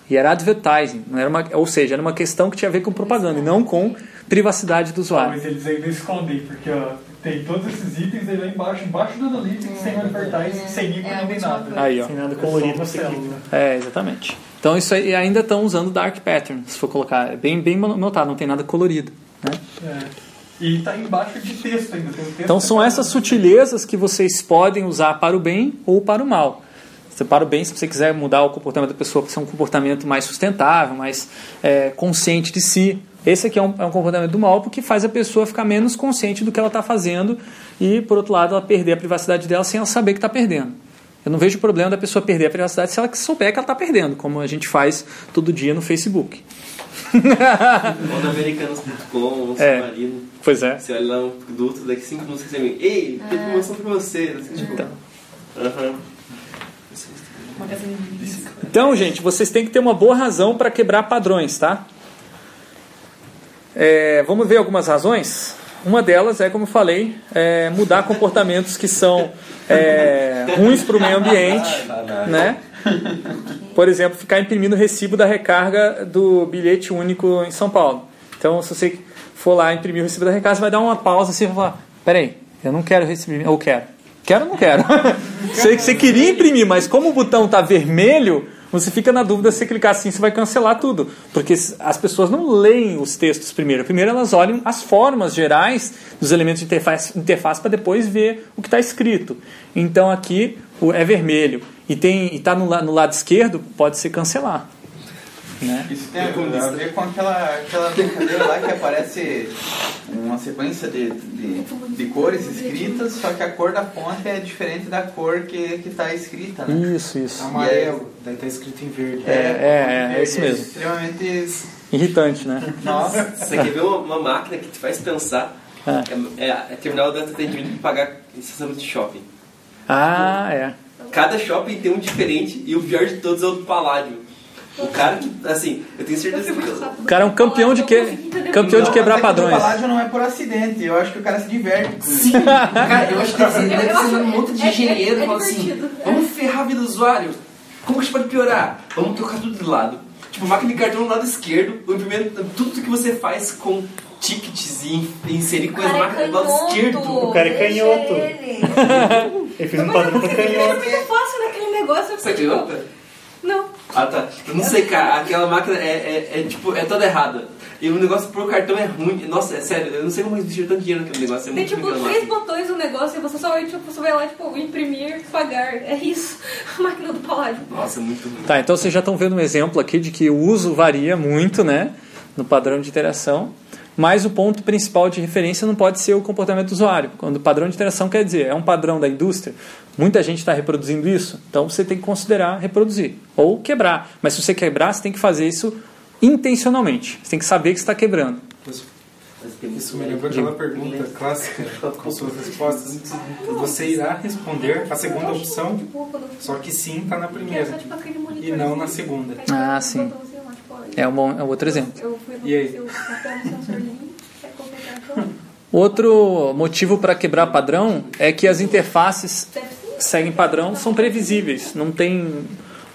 E era advertising, não era uma, ou seja, era uma questão que tinha a ver com propaganda e não com privacidade do usuário. Mas eles ainda escondem, porque ó, tem todos esses itens aí lá embaixo, embaixo do analytics, sem advertising, sem ícone, É nem nada. coisa. Aí, ó. Sem nada É colorido. É, exatamente. Então isso aí ainda estão usando dark pattern, se for colocar. É bem, bem notado, não tem nada colorido. Né? É. E tá embaixo de texto ainda. Tem um texto Então são essas sutilezas que vocês podem usar para o bem ou para o mal. Se para o bem, se você quiser mudar o comportamento da pessoa para ser um comportamento mais sustentável, mais é, consciente de si. Esse aqui é um, é um comportamento do mal porque faz a pessoa ficar menos consciente do que ela está fazendo e, por outro lado, ela perder a privacidade dela sem ela saber que está perdendo. Eu não vejo problema da pessoa perder a privacidade se ela souber que ela está perdendo, como a gente faz todo dia no Facebook. Ou no americanos.com, É. submarino. Pois é. Você olha lá um produto, daqui 5 minutos você recebe. Ei, tem promoção pra você. Assim, tipo, Então. aham. Então, gente, vocês têm que ter uma boa razão para quebrar padrões, tá? É, vamos ver algumas razões? Uma delas é, como eu falei, é mudar comportamentos que são é, ruins para o meio ambiente, né? Por exemplo, ficar imprimindo o recibo da recarga do bilhete único em São Paulo. Então, se você for lá imprimir o recibo da recarga, você vai dar uma pausa assim e vai falar: peraí, eu não quero receber, ou quero. Quero ou não quero? você, você queria imprimir, mas como o botão está vermelho, você fica na dúvida se clicar assim, você vai cancelar tudo. Porque as pessoas não leem os textos primeiro. Primeiro elas olham as formas gerais dos elementos de interface, interface para depois ver o que está escrito. Então aqui é vermelho e está no, no lado esquerdo, pode ser cancelar. Né? Isso tem a ver com aquela, aquela brincadeira lá que aparece uma sequência de, de, de cores escritas, só que a cor da fonte é diferente da cor que está escrita, né? Isso, isso. Amarelo, daí tá escrito em verde. É, é, é, é isso mesmo. extremamente. Irritante, né? Nossa. Você quer ver uma, uma máquina que te faz pensar? É, é, é terminal de atendimento de pagar em estacionamento de shopping. Ah, é. Cada shopping tem um diferente e o pior de todos é o do Paládio. O cara que, assim, eu tenho certeza que. O cara é um campeão de que campeão de quebrar mas é que O padrões. paládio não é por acidente, eu acho que o cara se diverte com isso. Cara, eu acho que deve ser, Eu- deve eu ser um monte de é- é- engenheiro é falando assim: divertido. vamos ferrar a vida do usuário. Como que a gente pode piorar? Vamos trocar tudo de lado. Tipo, máquina de cartão no lado esquerdo, o imprimento, tudo que você faz com tickets e inserir O coisa na cara é máquina do lado canhoto. esquerdo. O cara é canhoto. ele. Ele fez um padrão pra É canhoto. muito fácil naquele negócio. Você tipo, acredita? Não. Ah, tá. Eu não sei, cara. Aquela máquina é, é, é, tipo, é toda errada. E o negócio pro cartão é ruim. Nossa, é sério. Eu não sei como eles investiram tanto dinheiro naquele negócio. É Tem muito tipo três máquina. botões no negócio e você só vai, tipo, você vai lá, tipo, imprimir, pagar. É isso. A máquina do Paládio. Nossa, é muito ruim. Tá, então vocês já estão vendo um exemplo aqui de que o uso varia muito, né, no padrão de interação, mas o ponto principal de referência não pode ser o comportamento do usuário. Quando o padrão de interação quer dizer, é um padrão da indústria, muita gente está reproduzindo isso, então você tem que considerar reproduzir ou quebrar. Mas se você quebrar, você tem que fazer isso intencionalmente. Você tem que saber que você está quebrando. Isso me lembra aquela pergunta clássica com suas respostas. Você irá responder a segunda opção, só que sim está na primeira e não na segunda. Ah, sim. É um, bom, é um outro exemplo. E aí? Outro motivo para quebrar padrão é que as interfaces seguem padrão são previsíveis, não tem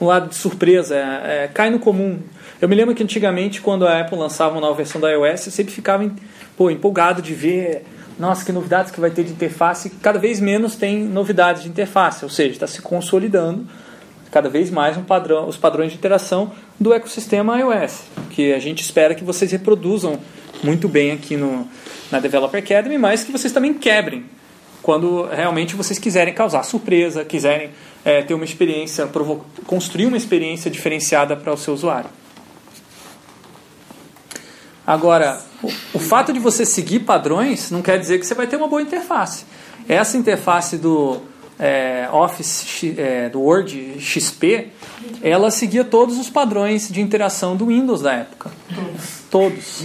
um lado de surpresa, é, é, cai no comum. Eu me lembro que antigamente, quando a Apple lançava uma nova versão da iOS, eu sempre ficava pô, empolgado de ver, nossa, que novidades que vai ter de interface. Cada vez menos tem novidades de interface, ou seja, está se consolidando cada vez mais um padrão, os padrões de interação do ecossistema iOS, que a gente espera que vocês reproduzam muito bem aqui no, na Developer Academy, mas que vocês também quebrem quando realmente vocês quiserem causar surpresa, quiserem é, ter uma experiência, construir uma experiência diferenciada para o seu usuário. Agora, o, o fato de você seguir padrões não quer dizer que você vai ter uma boa interface. Essa interface do é, Office, é, do Word XP, ela seguia todos os padrões de interação do Windows da época. Todos.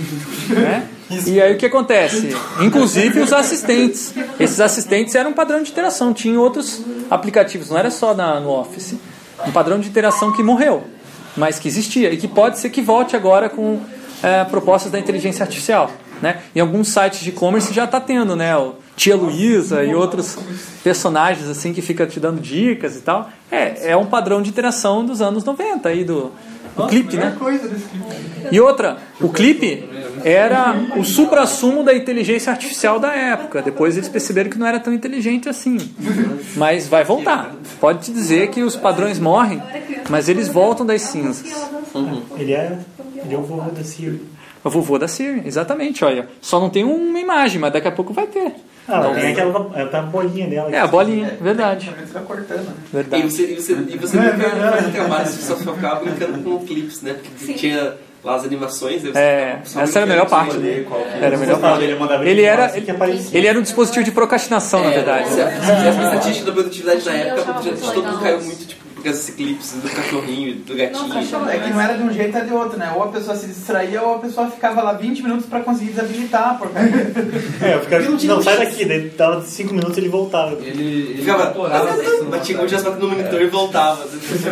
né? E aí o que acontece? Inclusive os assistentes. Esses assistentes eram um padrão de interação. Tinha outros aplicativos, não era só na, no Office. Um padrão de interação que morreu, mas que existia e que pode ser que volte agora com é, propostas da inteligência artificial. Né? Em alguns sites de e-commerce já está tendo, né? O Tia Luísa e outros personagens assim que fica te dando dicas e tal. É, é um padrão de interação dos anos 90 aí do, do clipe, né? coisa desse clipe. E outra, o clipe era o supra-sumo da inteligência artificial da época. Depois eles perceberam que não era tão inteligente assim. Mas vai voltar. Pode te dizer que os padrões morrem, mas eles voltam das cinzas. Ele é, ele é o vovô da Siri. O vovô da Siri, exatamente, olha. Só não tem uma imagem, mas daqui a pouco vai ter. Ah, Então, tem aquela é, tá a bolinha dela. É, a bolinha, verdade. Realmente tá cortando, né? E Verdade. você, e você, e você É, nunca verdade. faz trabalho, você só ficava brincando com clips, né? Porque tinha lá as animações. É, essa era a melhor parte. qual que Era a melhor parte. Ele mandava Ele era, aparecia. ele era um dispositivo de procrastinação, na É, verdade. se a- se a estatística da produtividade na época, todo mundo caiu muito, tipo, por causa desses clipes do cachorrinho, do gatinho. cachorro- É que não era de um jeito ou de outro, né? Ou a pessoa se distraía ou a pessoa ficava lá 20 minutos pra conseguir desabilitar a porcaria. É, eu ficava, Não não, sai daqui, daí dava 5 minutos e ele voltava. Ele, ele Ficava, batia o diaspora no monitor e voltava.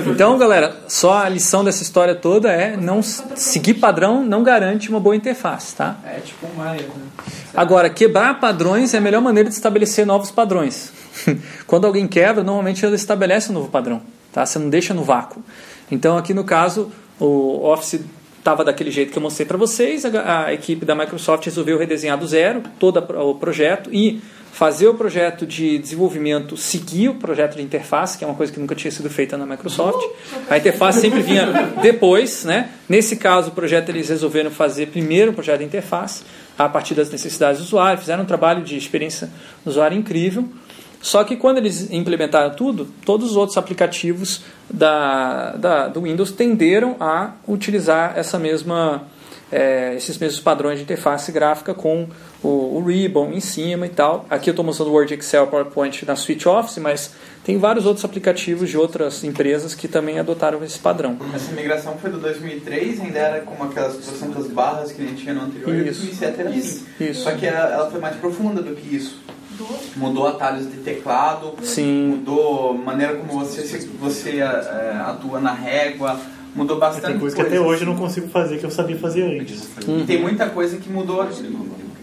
Então, galera, só a lição dessa história toda é não seguir padrão não garante uma boa interface, tá? É tipo um Maia, né? Agora, quebrar padrões é a melhor maneira de estabelecer novos padrões. Quando alguém quebra, normalmente ela estabelece um novo padrão, tá? Você não deixa no vácuo. Então, aqui no caso, o Office estava daquele jeito que eu mostrei para vocês, a, a equipe da Microsoft resolveu redesenhar do zero todo o projeto e fazer o projeto de desenvolvimento seguir o projeto de interface, que é uma coisa que nunca tinha sido feita na Microsoft. A interface sempre vinha depois, né? Nesse caso, o projeto eles resolveram fazer primeiro o projeto de interface, a partir das necessidades do usuário, fizeram um trabalho de experiência do usuário incrível. Só que quando eles implementaram tudo, todos os outros aplicativos da, da- do Windows tenderam a utilizar essa mesma, é, esses mesmos padrões de interface gráfica com o, o Ribbon em cima e tal. Aqui eu estou mostrando o Word, Excel, PowerPoint na Suite Office, mas tem vários outros aplicativos de outras empresas que também adotaram esse padrão. Essa migração foi do 2003, ainda era como aquelas 200 barras que a gente tinha no anterior, e Isso. 2007 era assim. Isso. Só que ela, ela foi mais profunda do que isso. Mudou atalhos de teclado, Sim. mudou a maneira como você, você é, atua na régua, mudou bastante Tem coisa que até hoje eu não consigo fazer que eu sabia fazer antes. E tem muita coisa que mudou,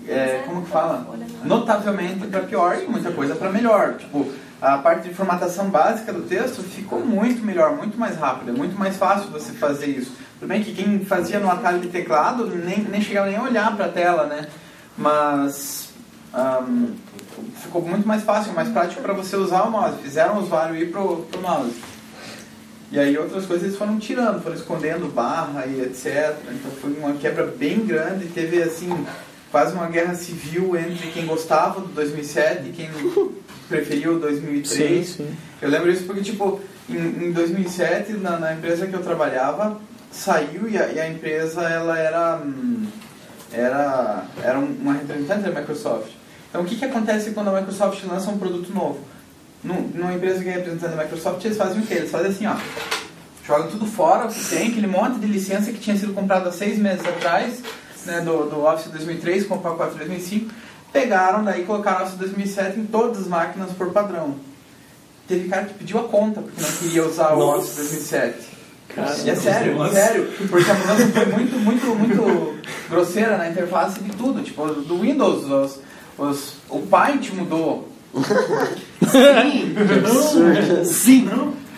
é, como que fala? Notavelmente para pior e muita coisa para melhor. Tipo, a parte de formatação básica do texto ficou muito melhor, muito mais rápida, muito mais fácil você fazer isso. Tudo bem que quem fazia no atalho de teclado nem, nem chegava nem a olhar para a tela, né? Mas ahm, ficou muito mais fácil, mais prático para você usar o mouse. Fizeram o usuário ir pro, pro mouse. E aí outras coisas eles foram tirando, foram escondendo barra e etc. Então foi uma quebra bem grande, teve assim quase uma guerra civil entre quem gostava do 2007 e quem preferia o 2003. Sim, sim. Eu lembro isso porque tipo em, em 2007 na, na empresa que eu trabalhava saiu e a, e a empresa ela era hum, era era um- uma representante da Microsoft. Então o que que acontece quando a Microsoft lança um produto novo? Num- Numa empresa que é representante da Microsoft, eles fazem o quê? Eles fazem assim, ó. Jogam tudo fora, o que tem, aquele monte de licença que tinha sido comprado há seis meses atrás, né, do, do Office 2003 com o pacote 2005, pegaram daí e colocaram o Office 2007 em todas as máquinas por padrão. Teve cara que pediu a conta porque não queria usar o Nossa. Office 2007. Cara, E é sério, nossa. sério, porque a mudança foi muito, muito, muito grosseira na interface de tudo, tipo, do Windows, os, os, o Paint mudou. Sim! Sim!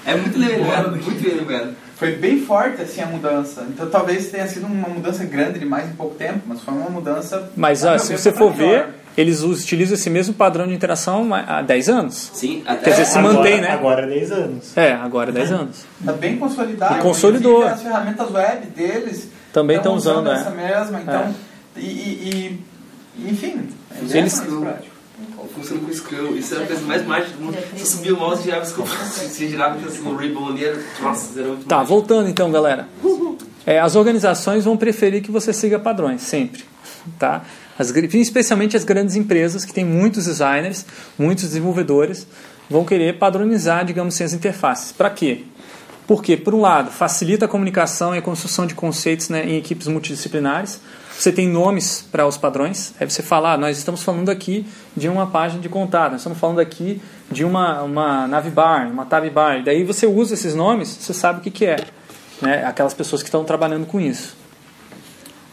É muito lembrado, muito bem lembrado. Foi bem forte assim a mudança. Então talvez tenha sido uma mudança grande demais em pouco tempo, mas foi uma mudança. Mas ó, se você for melhor. ver, eles utilizam esse mesmo padrão de interação há 10 anos. Sim, Quer até dizer, se agora, mantém, né? Agora é 10 anos. É, agora 10 anos. Tá bem consolidado. E consolidou. As ferramentas web deles Também estão usando, essa é. mesma. Então, e, e- e- enfim, é Eles- mais prático. Funciona com Scrum. Isso era a coisa mais mágica do mundo. Você subia o mouse e girava Scrum. Você girava assim, no Ribbon ali. Era, nossa, era muito Tá, mágico. voltando então, galera. É, as organizações vão preferir que você siga padrões, sempre. Tá? As, especialmente as grandes empresas que têm muitos designers, muitos desenvolvedores, vão querer padronizar, digamos assim, as interfaces. Para quê? Porque, por um lado, facilita a comunicação e a construção de conceitos né, em equipes multidisciplinares. Você tem nomes para os padrões. Aí você fala, ah, nós estamos falando aqui de uma página de contato, nós estamos falando aqui de uma, uma navbar, uma tabbar. Daí você usa esses nomes, você sabe o que, que é. Né? Aquelas pessoas que estão trabalhando com isso.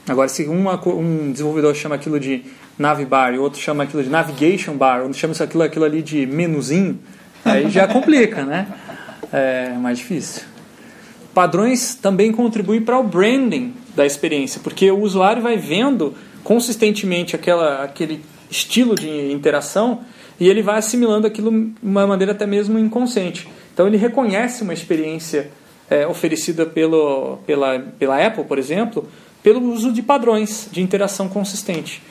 Agora, se uma um desenvolvedor chama aquilo de navbar e outro chama aquilo de navigation bar, ou chama isso aquilo, aquilo ali de menuzinho, aí já complica, né? É mais difícil. Padrões também contribuem para o branding da experiência, porque o usuário vai vendo consistentemente aquela, aquele estilo de interação e ele vai assimilando aquilo de uma maneira até mesmo inconsciente. Então ele reconhece uma experiência é, oferecida pelo, pela, pela Apple, por exemplo, pelo uso de padrões de interação consistente.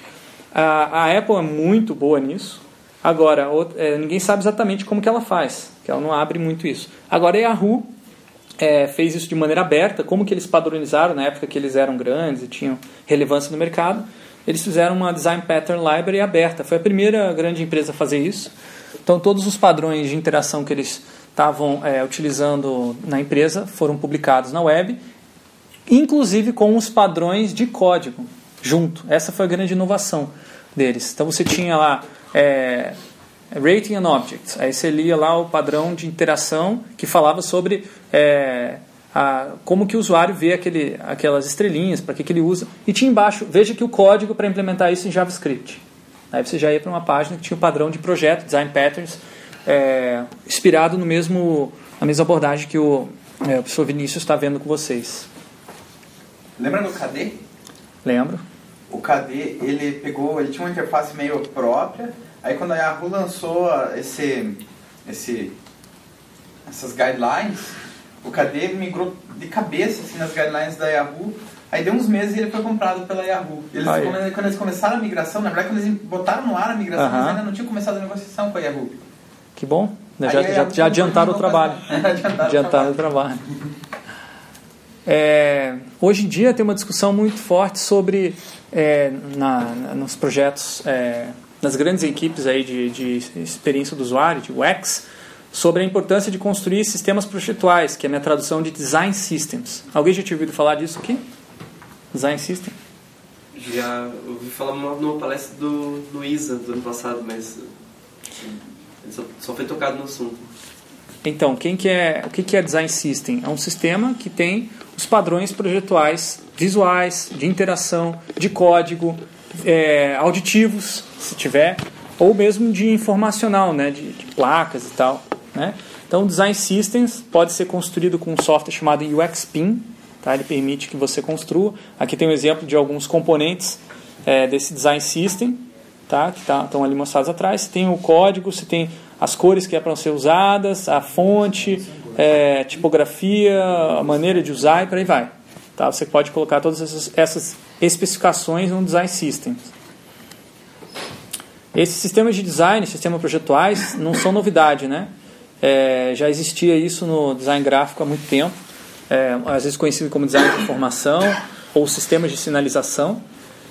A, a Apple é muito boa nisso. Agora, é, ninguém sabe exatamente como que ela faz, que ela não abre muito isso. Agora, a Yahoo é, fez isso de maneira aberta, como que eles padronizaram na época que eles eram grandes e tinham relevância no mercado. Eles fizeram uma Design Pattern Library aberta. Foi a primeira grande empresa a fazer isso. Então, todos os padrões de interação que eles estavam é, utilizando na empresa foram publicados na web, inclusive com os padrões de código junto. Essa foi a grande inovação deles. Então, você tinha lá é, Rating and Objects. Aí você lia lá o padrão de interação que falava sobre é, a, como que o usuário vê aquele, aquelas estrelinhas, para que, que ele usa. E tinha embaixo, veja que o código para implementar isso em JavaScript. Aí você já ia para uma página que tinha o padrão de projeto, Design Patterns, é, inspirado no mesmo, na mesma abordagem que o, é, o professor Vinícius está vendo com vocês. Lembra do KD? Lembro? O KD, ele pegou, ele tinha uma interface meio própria. Aí quando a Yahoo lançou esse, esse, essas guidelines, o KD migrou de cabeça assim, nas guidelines da Yahoo. Aí deu uns meses e ele foi comprado pela Yahoo. Eles, quando eles começaram a migração, na verdade quando eles botaram no ar a migração, Aham. eles ainda não tinham começado a negociação com a Yahoo. Que bom. Já, já, Yahoo já adiantaram o trabalho. adiantaram o Adiantaram o trabalho. É, hoje em dia tem uma discussão muito forte sobre é, na- nos projetos, é, nas grandes equipes aí de, de experiência do usuário, de UX, sobre a importância de construir sistemas projetuais, que é a minha tradução de Design Systems. Alguém já tinha ouvido falar disso aqui? Design System? Já ouvi falar numa, palestra do, do ISA do ano passado, mas ele só, só foi tocado no assunto. Então, quem que é, o que que é Design System? É um sistema que tem os padrões projetuais visuais, de interação, de código, é, auditivos, se tiver, ou mesmo de informacional, né, de, de placas e tal. Né? Então, o Design Systems pode ser construído com um software chamado UXPIN, tá? ele permite que você construa. Aqui tem um exemplo de alguns componentes é, desse Design System, tá? que tá, estão ali mostrados atrás. Você tem o código, você tem as cores que é para ser usadas, a fonte, é, tipografia, a maneira de usar e por aí vai. Tá? Você pode colocar todas essas, essas especificações no Design System. Esses sistemas de design, sistemas projetuais, não são novidade, né? É, já existia isso no design gráfico há muito tempo, é, às vezes conhecido como design de informação ou sistemas de sinalização,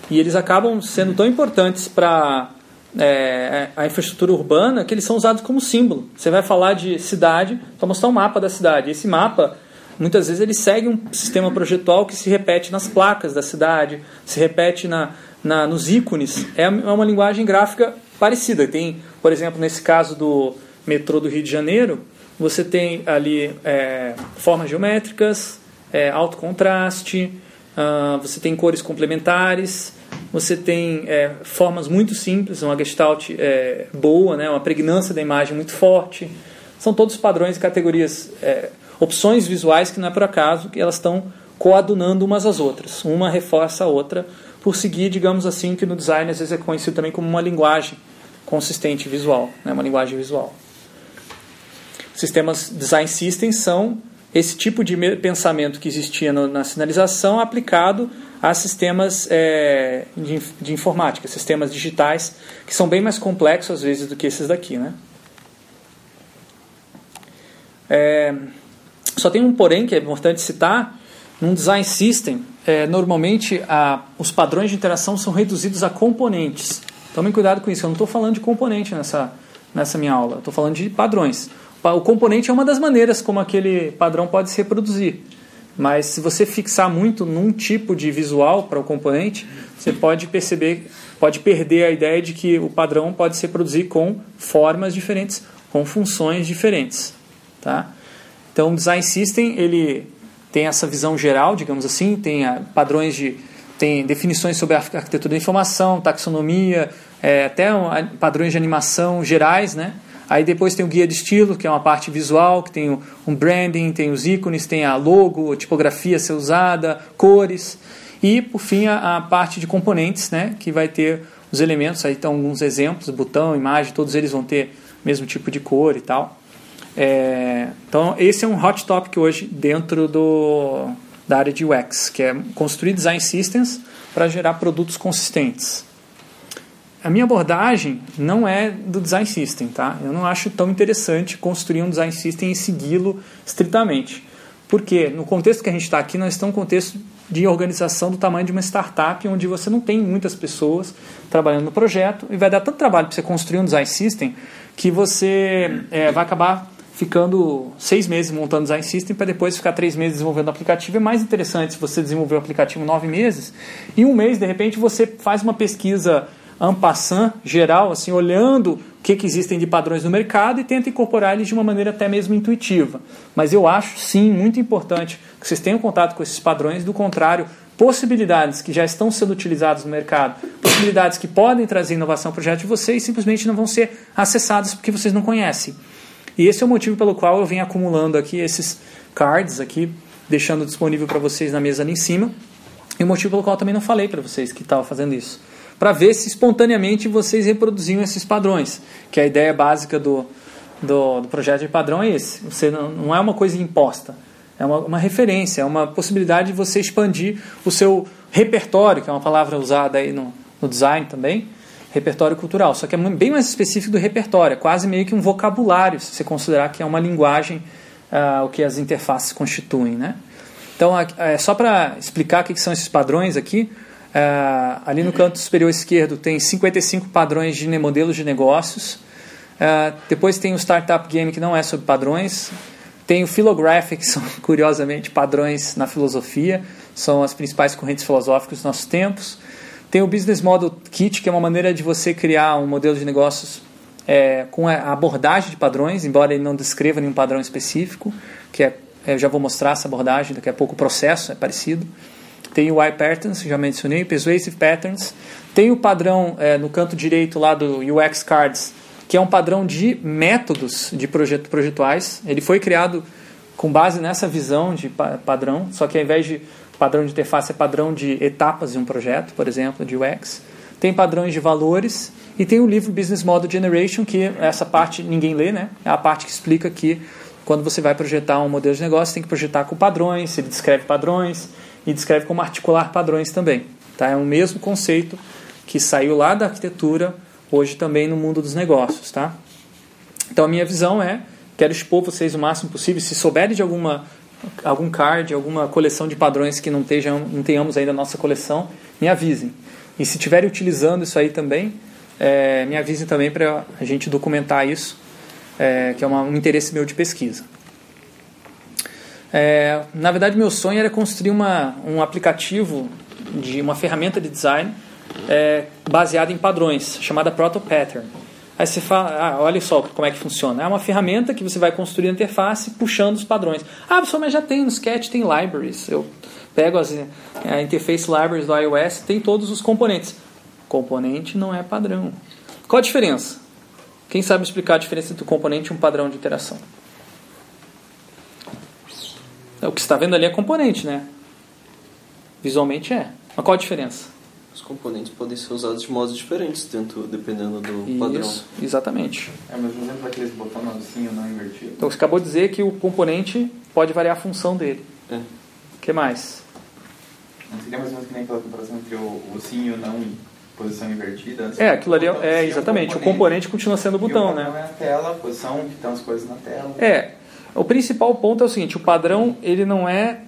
e eles acabam sendo tão importantes para é, a infraestrutura urbana que eles são usados como símbolo. Você vai falar de cidade, para mostrar um mapa da cidade. Esse mapa, muitas vezes, ele segue um sistema projetual que se repete nas placas da cidade, se repete na, na, nos ícones. É uma linguagem gráfica parecida. Tem, por exemplo, nesse caso do metrô do Rio de Janeiro, você tem ali é, formas geométricas, é, alto contraste, uh, você tem cores complementares, você tem é, formas muito simples, uma gestalt é, boa, né, uma pregnância da imagem muito forte. São todos padrões e categorias, é, opções visuais que não é por acaso que elas estão coadunando umas às outras. Uma reforça a outra por seguir, digamos assim, que no design às vezes é conhecido também como uma linguagem consistente visual, né, uma linguagem visual. Sistemas design systems são esse tipo de pensamento que existia no, na sinalização aplicado a sistemas é, de, de, informática, sistemas digitais, que são bem mais complexos às vezes do que esses daqui. Né? É, só tem um porém que é importante citar: num design system, é, normalmente a, os padrões de interação são reduzidos a componentes. Tomem cuidado com isso, eu não estou falando de componente nessa, nessa minha aula, estou falando de padrões. O componente é uma das maneiras como aquele padrão pode se reproduzir. Mas se você fixar muito num tipo de visual para o componente, você pode perceber, pode perder a ideia de que o padrão pode se reproduzir com formas diferentes, com funções diferentes, tá? Então, o design system ele tem essa visão geral, digamos assim, tem padrões de tem definições sobre a arquitetura da informação, taxonomia, é, até padrões de animação gerais, né? Aí depois tem o guia de estilo, que é uma parte visual, que tem um branding, tem os ícones, tem a logo, a tipografia a ser usada, cores. E, por fim, a, a parte de componentes, né, que vai ter os elementos, aí estão alguns exemplos, botão, imagem, todos eles vão ter mesmo tipo de cor e tal. É, então, esse é um hot topic hoje dentro do, da área de UX, que é construir design systems para gerar produtos consistentes a minha abordagem não é do design system, tá? Eu não acho tão interessante construir um design system e segui-lo estritamente. Porque no contexto que a gente está aqui, nós estamos um contexto de organização do tamanho de uma startup, onde você não tem muitas pessoas trabalhando no projeto e vai dar tanto trabalho para você construir um design system que você é, vai acabar ficando seis meses montando design system para depois ficar três meses desenvolvendo o aplicativo. É mais interessante se você desenvolver o aplicativo nove meses e um mês, de repente, você faz uma pesquisa ampassant, geral, assim, olhando o que, que existem de padrões no mercado e tenta incorporar eles de uma maneira até mesmo intuitiva. Mas eu acho, sim, muito importante que vocês tenham contato com esses padrões, do contrário, possibilidades que já estão sendo utilizadas no mercado, possibilidades que podem trazer inovação ao projeto de vocês, simplesmente não vão ser acessadas porque vocês não conhecem. E esse é o motivo pelo qual eu venho acumulando aqui esses cards aqui, deixando disponível para vocês na mesa ali em cima. E o motivo pelo qual eu também não falei para vocês que estava fazendo isso para ver se espontaneamente vocês reproduziam esses padrões, que a ideia básica do, do, do projeto de padrão é esse. Você não, não é uma coisa imposta, é uma, uma, referência, é uma possibilidade de você expandir o seu repertório, que é uma palavra usada aí no, no design também, repertório cultural. Só que é bem mais específico do repertório, é quase meio que um vocabulário, se você considerar que é uma linguagem uh, o que as interfaces constituem, né? Então, é, só para explicar o que são esses padrões aqui, Uh, ali no canto superior esquerdo tem 55 padrões de modelos de negócios. Uh, depois tem o Startup Game, que não é sobre padrões. Tem o Philographic, que são, curiosamente, padrões na filosofia. São as principais correntes filosóficas dos nossos tempos. Tem o Business Model Kit, que é uma maneira de você criar um modelo de negócios é, com a abordagem de padrões, embora ele não descreva nenhum padrão específico, que é, eu já vou mostrar essa abordagem, daqui a pouco o processo é parecido. Tem o Y Patterns, já mencionei, Persuasive Patterns. Tem o padrão é, no canto direito lá do UX Cards, que é um padrão de métodos de projeto, projetuais. Ele foi criado com base nessa visão de padrão, só que ao invés de padrão de interface é padrão de etapas de um projeto, por exemplo, de UX. Tem padrões de valores e tem o livro Business Model Generation, que essa parte ninguém lê, né? É a parte que explica que quando você vai projetar um modelo de negócio, tem que projetar com padrões, ele descreve padrões e descreve como articular padrões também. Tá? É o mesmo conceito que saiu lá da arquitetura, hoje também no mundo dos negócios. Tá? Então a minha visão é, quero expor vocês o máximo possível, se souberem de alguma algum card, alguma coleção de padrões que não, não tenhamos ainda na nossa coleção, me avisem. E se estiverem utilizando isso aí também, é, me avisem também para a gente documentar isso, é, que é uma, um interesse meu de pesquisa. É, na verdade, meu sonho era construir uma, um aplicativo de uma ferramenta de design é, baseada em padrões, chamada Proto Pattern. Aí você fala, ah, olha só como é que funciona. É uma ferramenta que você vai construir a interface puxando os padrões. Ah, pessoal, mas já tem no Sketch, tem libraries. Eu pego as a interface libraries do iOS, tem todos os componentes. Componente não é padrão. Qual a diferença? Quem sabe explicar a diferença entre um componente e um padrão de interação? O que você está vendo ali é componente, né? Visualmente é. Mas qual a diferença? Os componentes podem ser usados de modos diferentes, dentro, dependendo do Isso, padrão. Exatamente. É o mesmo exemplo daqueles botões assim, não invertido. Então você acabou de dizer que o componente pode variar a função dele. É. O que mais? Não seria mais ou menos que nem aquela comparação entre o, o sim e o não em posição invertida? É, aquilo ali é, botão é sim, exatamente. O componente continua sendo o E botão, padrão né? é a tela, a posição que estão as coisas na tela. É. O principal ponto é o seguinte: o padrão ele não é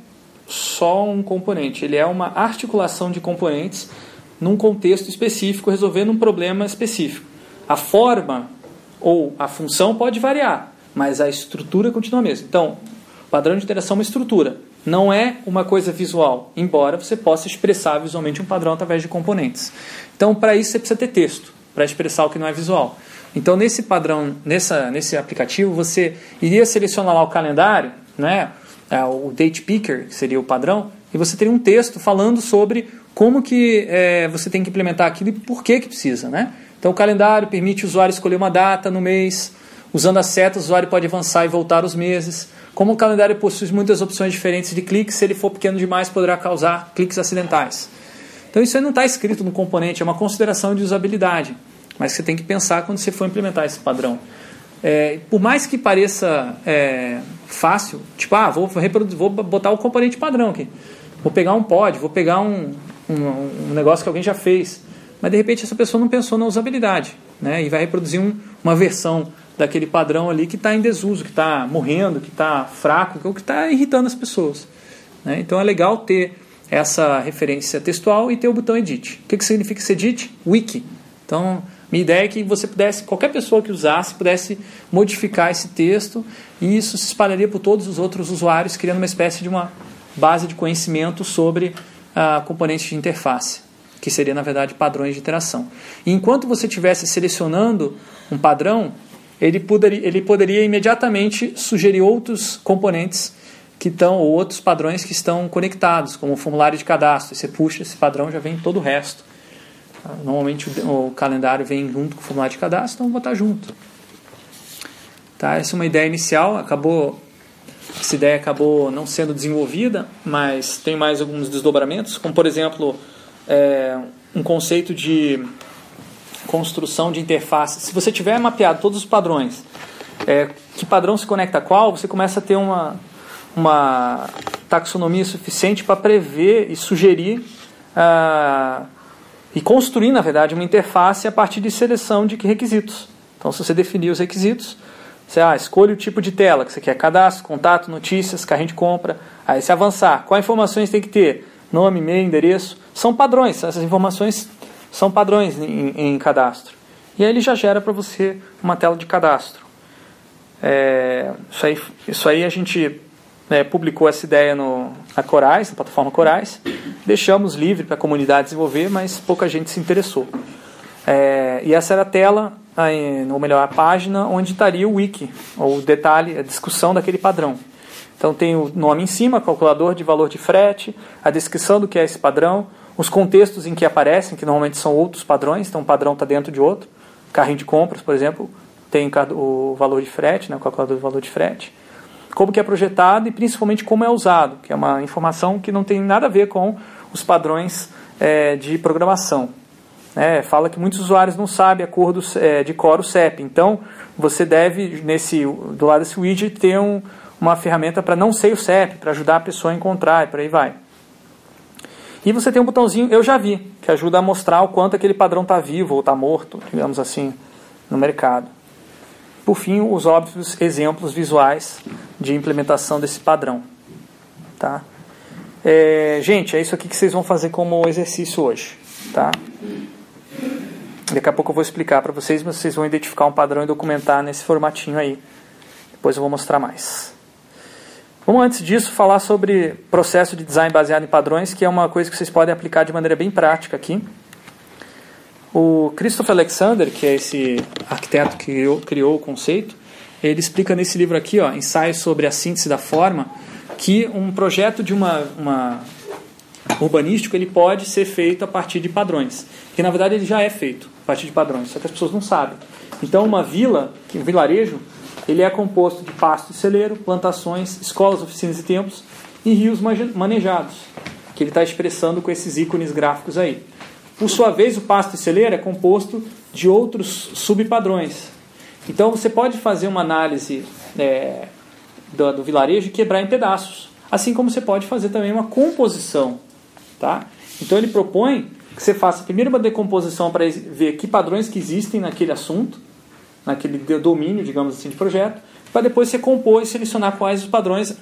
só um componente, ele é uma articulação de componentes num contexto específico, resolvendo um problema específico. A forma ou a função pode variar, mas a estrutura continua a mesma. Então, o padrão de interação é uma estrutura, não é uma coisa visual, embora você possa expressar visualmente um padrão através de componentes. Então, para isso você precisa ter texto, para expressar o que não é visual. Então, nesse padrão, nessa, nesse aplicativo, você iria selecionar lá o calendário, né? É, o date picker, que seria o padrão, e você teria um texto falando sobre como que é, você tem que implementar aquilo e por que que precisa, né? Então o calendário permite o usuário escolher uma data no mês, usando a seta o usuário pode avançar e voltar os meses. Como o calendário possui muitas opções diferentes de cliques, se ele for pequeno demais poderá causar cliques acidentais. Então isso aí não está escrito no componente, é uma consideração de usabilidade, mas você tem que pensar quando você for implementar esse padrão. É, por mais que pareça é, fácil, tipo, ah, vou, vou botar o componente padrão aqui. Vou pegar um pod, vou pegar um, um, um, negócio que alguém já fez. Mas de repente essa pessoa não pensou na usabilidade. Né? E vai reproduzir um, uma versão daquele padrão ali que está em desuso, que está morrendo, que está fraco, que está irritando as pessoas. Né? Então é legal ter essa referência textual e ter o botão edit. O que, que significa esse edit? Wiki. Então, minha ideia é que você pudesse, qualquer pessoa que usasse, pudesse modificar esse texto e isso se espalharia por todos os outros usuários, criando uma espécie de uma base de conhecimento sobre a componentes de interface, que seria, na verdade, padrões de interação. E enquanto você estivesse selecionando um padrão, ele poderia, ele poderia imediatamente sugerir outros componentes que estão, ou outros padrões que estão conectados, como o formulário de cadastro. Você puxa esse padrão, já vem todo o resto. Normalmente o, o calendário vem junto com o formulário de cadastro, então vou botar junto. Tá? Essa é uma ideia inicial, acabou essa ideia acabou não sendo desenvolvida, mas tem mais alguns desdobramentos, como por exemplo é, um conceito de construção de interface. Se você tiver mapeado todos os padrões, é, que padrão se conecta a qual, você começa a ter uma, uma taxonomia suficiente para prever e sugerir ah, e construir, na verdade, uma interface a partir de seleção de requisitos. Então, se você definir os requisitos, você ah, escolhe o tipo de tela que você quer, cadastro, contato, notícias, carrinho de compra. Aí se avançar, quais informações tem que ter? Nome, e-mail, endereço. São padrões, essas informações são padrões em, em cadastro. E aí ele já gera para você uma tela de cadastro. É, isso, aí, isso aí a gente né, publicou essa ideia no, na Corais, na plataforma Corais. Deixamos livre para a comunidade desenvolver, mas pouca gente se interessou. É, e essa era a tela ou melhor, a página onde estaria o wiki, ou o detalhe, a discussão daquele padrão. Então tem o nome em cima, calculador de valor de frete, a descrição do que é esse padrão, os contextos em que aparecem, que normalmente são outros padrões, então um padrão está dentro de outro. Carrinho de compras, por exemplo, tem o valor de frete, né, o calculador de valor de frete. Como que é projetado e principalmente como é usado, que é uma informação que não tem nada a ver com os padrões é, de programação. Né, fala que muitos usuários não sabem a cor do, é, de cor o CEP. Então, você deve, nesse, do lado desse widget, ter um, uma ferramenta para não ser o CEP, para ajudar a pessoa a encontrar e por aí vai. E você tem um botãozinho Eu Já Vi, que ajuda a mostrar o quanto aquele padrão está vivo ou está morto, digamos assim, no mercado. Por fim, os óbvios exemplos visuais de implementação desse padrão. Tá? É, gente, é isso aqui que vocês vão fazer como exercício hoje. Tá? Daqui a pouco eu vou explicar para vocês, mas vocês vão identificar um padrão e documentar nesse formatinho aí. Depois eu vou mostrar mais. Vamos antes disso falar sobre processo de design baseado em padrões, que é uma coisa que vocês podem aplicar de maneira bem prática aqui. O Christopher Alexander, que é esse arquiteto que criou, criou o conceito, ele explica nesse livro aqui, ó, Ensaio sobre a síntese da forma, que um projeto de uma, uma urbanístico ele pode ser feito a partir de padrões. Que na verdade ele já é feito a partir de padrões, só que as pessoas não sabem. Então uma vila, um vilarejo, ele é composto de pasto e celeiro, plantações, escolas, oficinas e templos e rios manejados, que ele está expressando com esses ícones gráficos aí. Por sua vez, o pasto e celeiro é composto de outros subpadrões. Então você pode fazer uma análise é, do, do vilarejo e quebrar em pedaços, assim como você pode fazer também uma composição. Tá? Então ele propõe que você faça primeiro uma decomposição para ver que padrões que existem naquele assunto, naquele domínio, digamos assim, de projeto, para depois você compor e selecionar quais os padrões,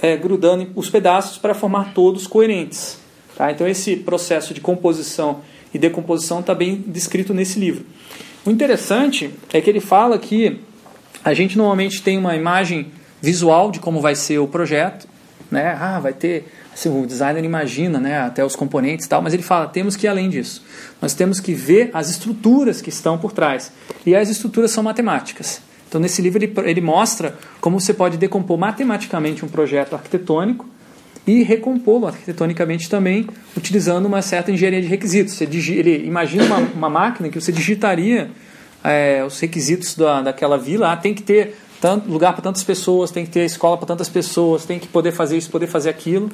é, grudando os pedaços para formar todos coerentes. Tá? Então esse processo de composição e decomposição está bem descrito nesse livro. O interessante é que ele fala que a gente normalmente tem uma imagem visual de como vai ser o projeto, né? Ah, vai ter assim, o designer imagina, né, até os componentes e tal, mas ele fala, temos que ir além disso. Nós temos que ver as estruturas que estão por trás. E as estruturas são matemáticas. Então, nesse livro, ele, ele mostra como você pode decompor matematicamente um projeto arquitetônico e recompô-lo arquitetonicamente também, utilizando uma certa engenharia de requisitos. Você digi, ele imagina uma, uma, máquina que você digitaria é, os requisitos da, daquela vila. Ah, tem que ter tanto, lugar para tantas pessoas, tem que ter escola para tantas pessoas, tem que poder fazer isso, poder fazer aquilo.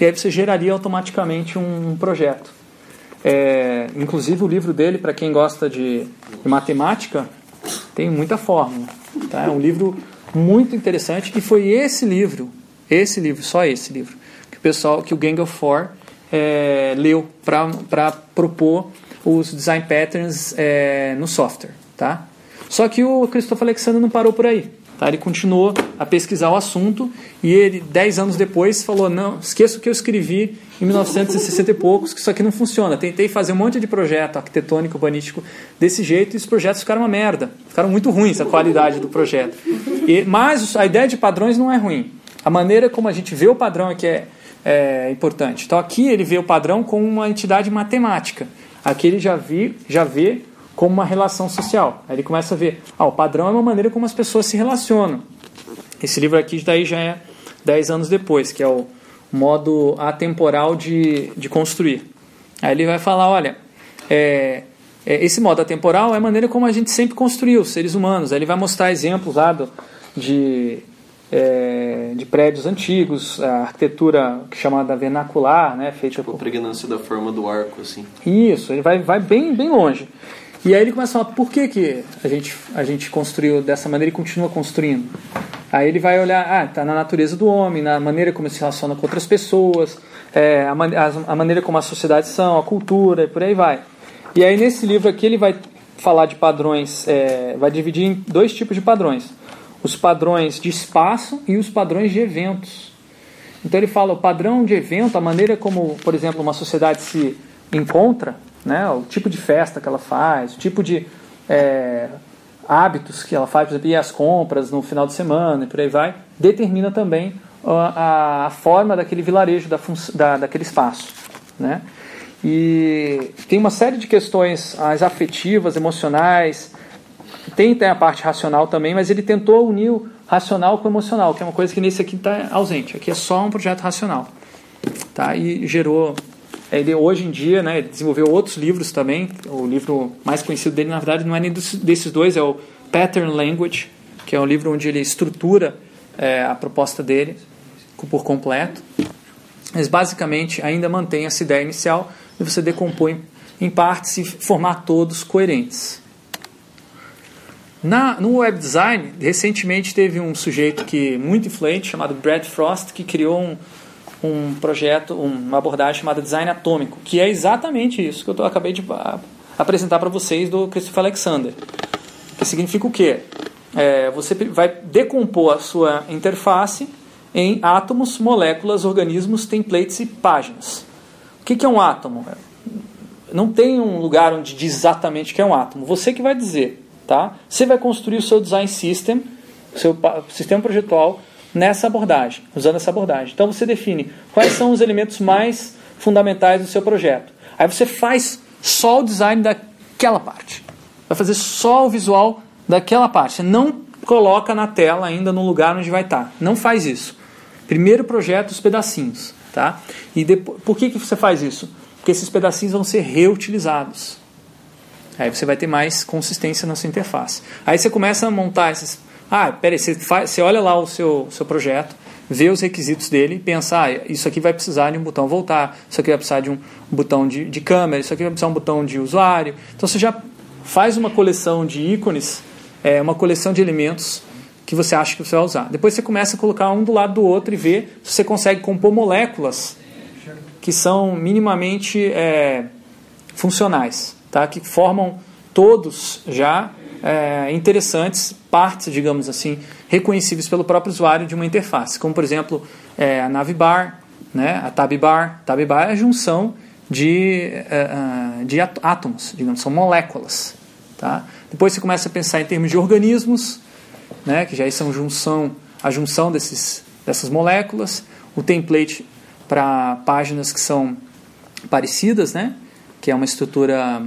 E aí você geraria automaticamente um, um projeto. É, inclusive o livro dele, para quem gosta de, de, matemática, tem muita fórmula. Tá? É um livro muito interessante e foi esse livro, esse livro, só esse livro, que o pessoal, que o Gang of Four é, leu para propor os design patterns é, no software. Tá? Só que o Christopher Alexander não parou por aí. Tá? Ele continuou a pesquisar o assunto e ele, dez anos depois, falou: Não, esqueça o que eu escrevi em 1960 e poucos, que isso aqui não funciona. Tentei fazer um monte de projeto arquitetônico, urbanístico desse jeito e os projetos ficaram uma merda. Ficaram muito ruins a qualidade do projeto. E, mas a ideia de padrões não é ruim. A maneira como a gente vê o padrão é que é, é importante. Então aqui ele vê o padrão como uma entidade matemática. Aqui ele já, vi, já vê como uma relação social. Aí ele começa a ver, ah, o padrão é uma maneira como as pessoas se relacionam. Esse livro aqui daí já é 10 anos depois, que é o modo atemporal de, de construir. Aí ele vai falar, olha, é, é, esse modo atemporal é a maneira como a gente sempre construiu, os seres humanos. Aí ele vai mostrar exemplos lá do, de, é, de prédios antigos, a arquitetura chamada vernacular, né, feita tipo, por... a pregnância da forma do arco, assim. Isso, ele vai, vai bem, bem longe. E aí ele começa a falar, por que, que a, gente, a gente construiu dessa maneira e continua construindo? Aí ele vai olhar, ah, está na natureza do homem, na maneira como ele se relaciona com outras pessoas, é, a, man a, maneira como as sociedades são, a cultura, e por aí vai. E aí nesse livro aqui ele vai falar de padrões, é, vai dividir em dois tipos de padrões. Os padrões de espaço e os padrões de eventos. Então ele fala o padrão de evento, a maneira como, por exemplo, uma sociedade se encontra, né? o tipo de festa que ela faz, o tipo de é, hábitos que ela faz, por exemplo, ir às compras no final de semana e por aí vai, determina também a, a forma daquele vilarejo, da, da, daquele espaço. Né? E tem uma série de questões as afetivas, emocionais, tem, tem a parte racional também, mas ele tentou unir o racional com o emocional, que é uma coisa que nesse aqui está ausente. Aqui é só um projeto racional. Tá? E gerou ele hoje em dia, né, desenvolveu outros livros também. O livro mais conhecido dele, na verdade, não é nem desses dois, é o Pattern Language, que é um livro onde ele estrutura é, a proposta dele por completo. Mas basicamente ainda mantém essa ideia inicial e você decompõe em partes e formar todos coerentes. Na, no web design, recentemente teve um sujeito que muito influente chamado Brad Frost que criou um, um projeto, uma abordagem chamada design atômico, que é exatamente isso que eu acabei de ah, apresentar para vocês do Christopher Alexander. Que significa o quê? É, você vai decompor a sua interface em átomos, moléculas, organismos, templates e páginas. O que, que é um átomo? Não tem um lugar onde diz exatamente o que é um átomo. Você que vai dizer. Tá? Você vai construir o seu design system, o seu sistema projetual, nessa abordagem, usando essa abordagem. Então você define quais são os elementos mais fundamentais do seu projeto. Aí você faz só o design daquela parte. Vai fazer só o visual daquela parte. Você não coloca na tela ainda no lugar onde vai estar. Não faz isso. Primeiro projeta os pedacinhos. Tá? E depois, por que, que você faz isso? Porque esses pedacinhos vão ser reutilizados. Aí você vai ter mais consistência na sua interface. Aí você começa a montar esses. Ah, peraí, você, faz, você olha lá o seu, seu projeto, vê os requisitos dele e pensa: ah, isso aqui vai precisar de um botão voltar, isso aqui vai precisar de um botão de, de câmera, isso aqui vai precisar de um botão de usuário. Então você já faz uma coleção de ícones, é, uma coleção de elementos que você acha que você vai usar. Depois você começa a colocar um do lado do outro e ver se você consegue compor moléculas que são minimamente é, funcionais tá? que formam todos já é, interessantes, partes, digamos assim, reconhecíveis pelo próprio usuário de uma interface, como por exemplo é, a navbar, né, a tabbar. Tabbar é a junção de, é, de átomos, digamos, são moléculas. Tá? Depois você começa a pensar em termos de organismos, né, que já são junção, a junção desses, dessas moléculas, o template para páginas que são parecidas, né, que é uma estrutura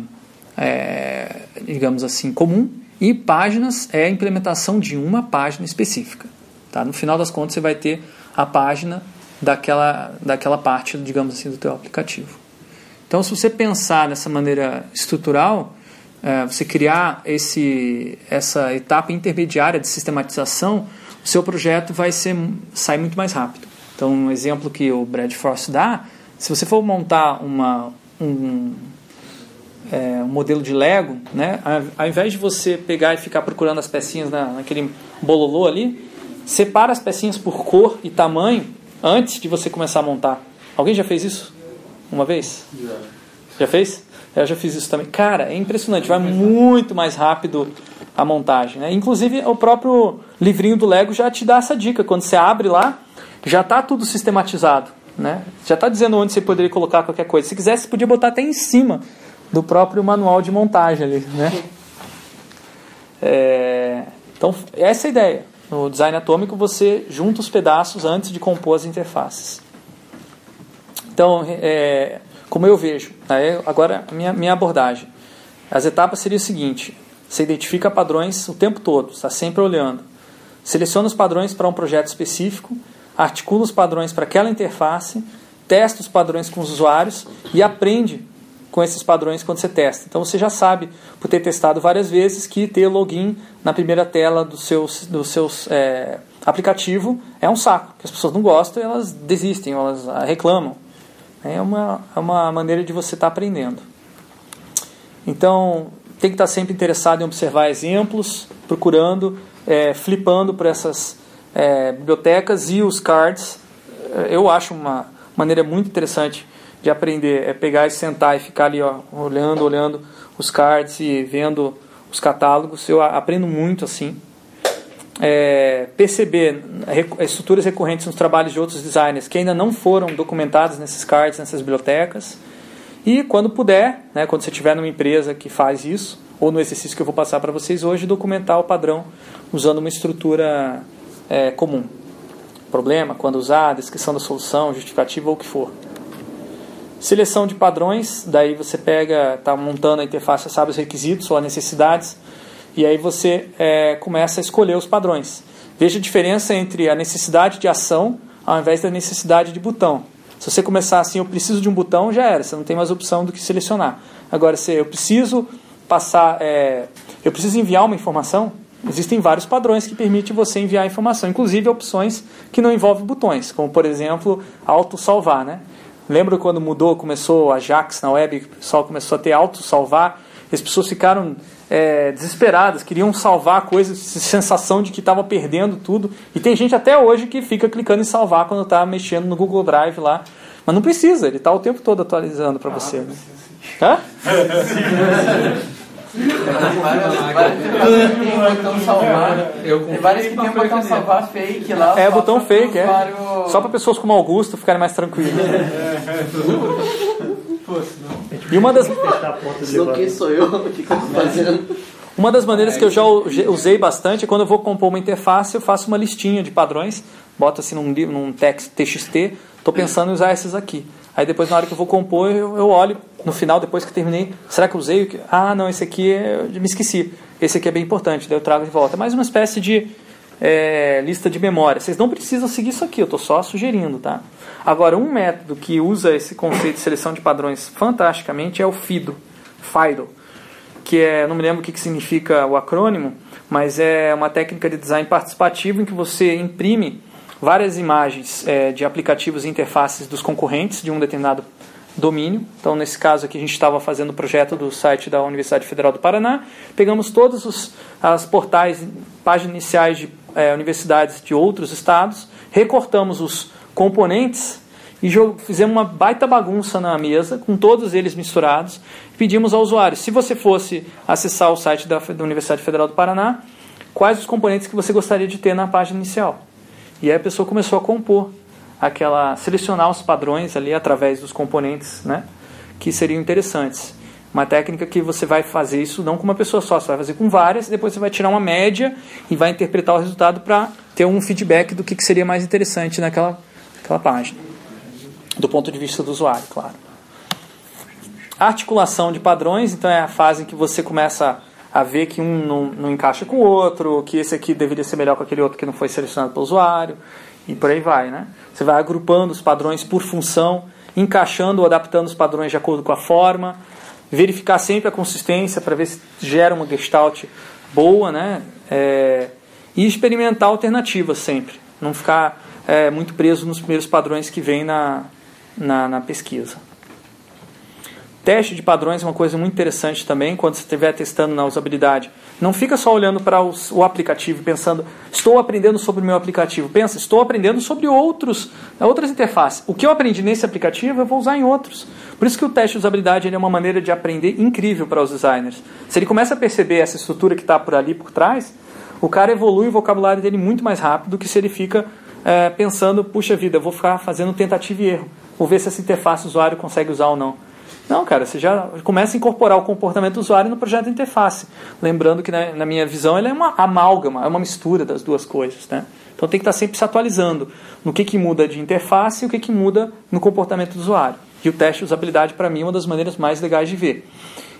é, digamos assim, comum, e páginas é a implementação de uma página específica. Tá? No final das contas, você vai ter a página daquela, daquela parte, digamos assim, do teu aplicativo. Então, se você pensar nessa maneira estrutural, é, você criar esse, essa etapa intermediária de sistematização, o seu projeto vai ser, sair muito mais rápido. Então, um exemplo que o Brad Frost dá, se você for montar uma, um, é, um modelo de Lego, né? ao invés de você pegar e ficar procurando as pecinhas na, naquele bololô ali, separa as pecinhas por cor e tamanho antes de você começar a montar. Alguém já fez isso? Uma vez? Já. Já fez? Eu já fiz isso também. Cara, é impressionante, vai muito mais rápido a montagem. Né? Inclusive, o próprio livrinho do Lego já te dá essa dica. Quando você abre lá, já está tudo sistematizado. Né? Já está dizendo onde você poderia colocar qualquer coisa. Se quisesse, você podia botar até em cima do próprio manual de montagem ali, né? É, então, essa é a ideia. No design atômico, você junta os pedaços antes de compor as interfaces. Então, é, como eu vejo, né, agora minha, minha abordagem. As etapas seriam o seguinte: você identifica padrões o tempo todo, está sempre olhando. Seleciona os padrões para um projeto específico, articula os padrões para aquela interface, testa os padrões com os usuários e aprende com esses padrões quando você testa. Então você já sabe, por ter testado várias vezes, que ter login na primeira tela do seu do seus, é, aplicativo é um saco, que as pessoas não gostam e elas desistem, elas reclamam. É uma, é uma maneira de você estar tá aprendendo. Então, tem que estar tá sempre interessado em observar exemplos, procurando, é, flipando por essas é, bibliotecas e os cards. Eu acho uma maneira muito interessante de aprender é pegar e sentar e ficar ali ó, olhando, olhando os cards e vendo os catálogos. Eu aprendo muito assim. É, perceber estruturas recorrentes nos trabalhos de outros designers que ainda não foram documentadas nesses cards, nessas bibliotecas. E quando puder, né, quando você estiver numa empresa que faz isso, ou no exercício que eu vou passar para vocês hoje, documentar o padrão usando uma estrutura é, comum. Problema, quando usar, descrição da solução, justificativa ou o que for. Seleção de padrões, daí você pega, está montando a interface, sabe os requisitos ou as necessidades, e aí você é, começa a escolher os padrões. Veja a diferença entre a necessidade de ação ao invés da necessidade de botão. Se você começar assim, eu preciso de um botão, já era, você não tem mais opção do que selecionar. Agora, se eu preciso passar, é, eu preciso enviar uma informação, existem vários padrões que permitem você enviar informação, inclusive opções que não envolvem botões, como por exemplo, auto salvar, né? Lembra quando mudou, começou a Jax na web, o pessoal começou a ter auto-salvar, as pessoas ficaram é, desesperadas, queriam salvar coisas, sensação de que estava perdendo tudo. E tem gente até hoje que fica clicando em salvar quando está mexendo no Google Drive lá. Mas não precisa, ele está o tempo todo atualizando para você. Né? Hã? Tem várias que tem um botão salvar fake lá. É, botão fake, é. Só para pessoas como Augusto ficarem mais tranquilas. E uma das, quem sou eu? O que, que eu tô fazendo? Uma das maneiras que eu já usei bastante é quando eu vou compor uma interface, eu faço uma listinha de padrões, boto assim num, num text TXT, estou pensando em usar esses aqui. Aí depois, na hora que eu vou compor, eu, eu olho no final, depois que terminei, será que eu usei? Ah, não, esse aqui é- eu me esqueci. Esse aqui é bem importante, daí eu trago de volta. Mais uma espécie de é, lista de memória. Vocês não precisam seguir isso aqui, eu estou só sugerindo, tá? Agora, um método que usa esse conceito de seleção de padrões fantasticamente é o FIDO. FIDO que é, não me lembro o que, que significa o acrônimo, mas é uma técnica de design participativo em que você imprime várias imagens é, de aplicativos e interfaces dos concorrentes de um determinado domínio. Então, nesse caso aqui, a gente estava fazendo o projeto do site da Universidade Federal do Paraná. Pegamos todos os as portais, páginas iniciais de é, universidades de outros estados, recortamos os componentes e fizemos uma baita bagunça na mesa, com todos eles misturados. Pedimos ao usuário, se você fosse acessar o site da, da Universidade Federal do Paraná, quais os componentes que você gostaria de ter na página inicial. E aí a pessoa começou a compor aquela, selecionar os padrões ali através dos componentes, né, que seriam interessantes. Uma técnica que você vai fazer isso não com uma pessoa só, você vai fazer com várias, e depois você vai tirar uma média e vai interpretar o resultado para ter um feedback do que, que seria mais interessante naquela, naquela página do ponto de vista do usuário, claro. Articulação de padrões, então, é a fase em que você começa a ver que um não, não encaixa com o outro, que esse aqui deveria ser melhor com aquele outro que não foi selecionado pelo usuário, e por aí vai, né? Você vai agrupando os padrões por função, encaixando ou adaptando os padrões de acordo com a forma, verificar sempre a consistência para ver se gera uma gestalt boa, né? É, e experimentar alternativas sempre, não ficar é, muito preso nos primeiros padrões que vem na, na, na pesquisa. Teste de padrões é uma coisa muito interessante também, quando você estiver testando na usabilidade. Não fica só olhando para os, o aplicativo pensando, estou aprendendo sobre o meu aplicativo. Pensa, estou aprendendo sobre outros, outras interfaces. O que eu aprendi nesse aplicativo eu vou usar em outros. Por isso que o teste de usabilidade é uma maneira de aprender incrível para os designers. Se ele começa a perceber essa estrutura que está por ali, por trás, o cara evolui o vocabulário dele muito mais rápido do que se ele fica é, pensando, puxa vida, eu vou ficar fazendo tentativa e erro. Vou ver se essa interface o usuário consegue usar ou não. Não, cara, você já começa a incorporar o comportamento do usuário no projeto de interface. Lembrando que, né, na minha visão, ele é uma amálgama, é uma mistura das duas coisas. Né? Então tem que estar sempre se atualizando no que, que muda de interface e o que, que muda no comportamento do usuário. E o teste de usabilidade, para mim, é uma das maneiras mais legais de ver.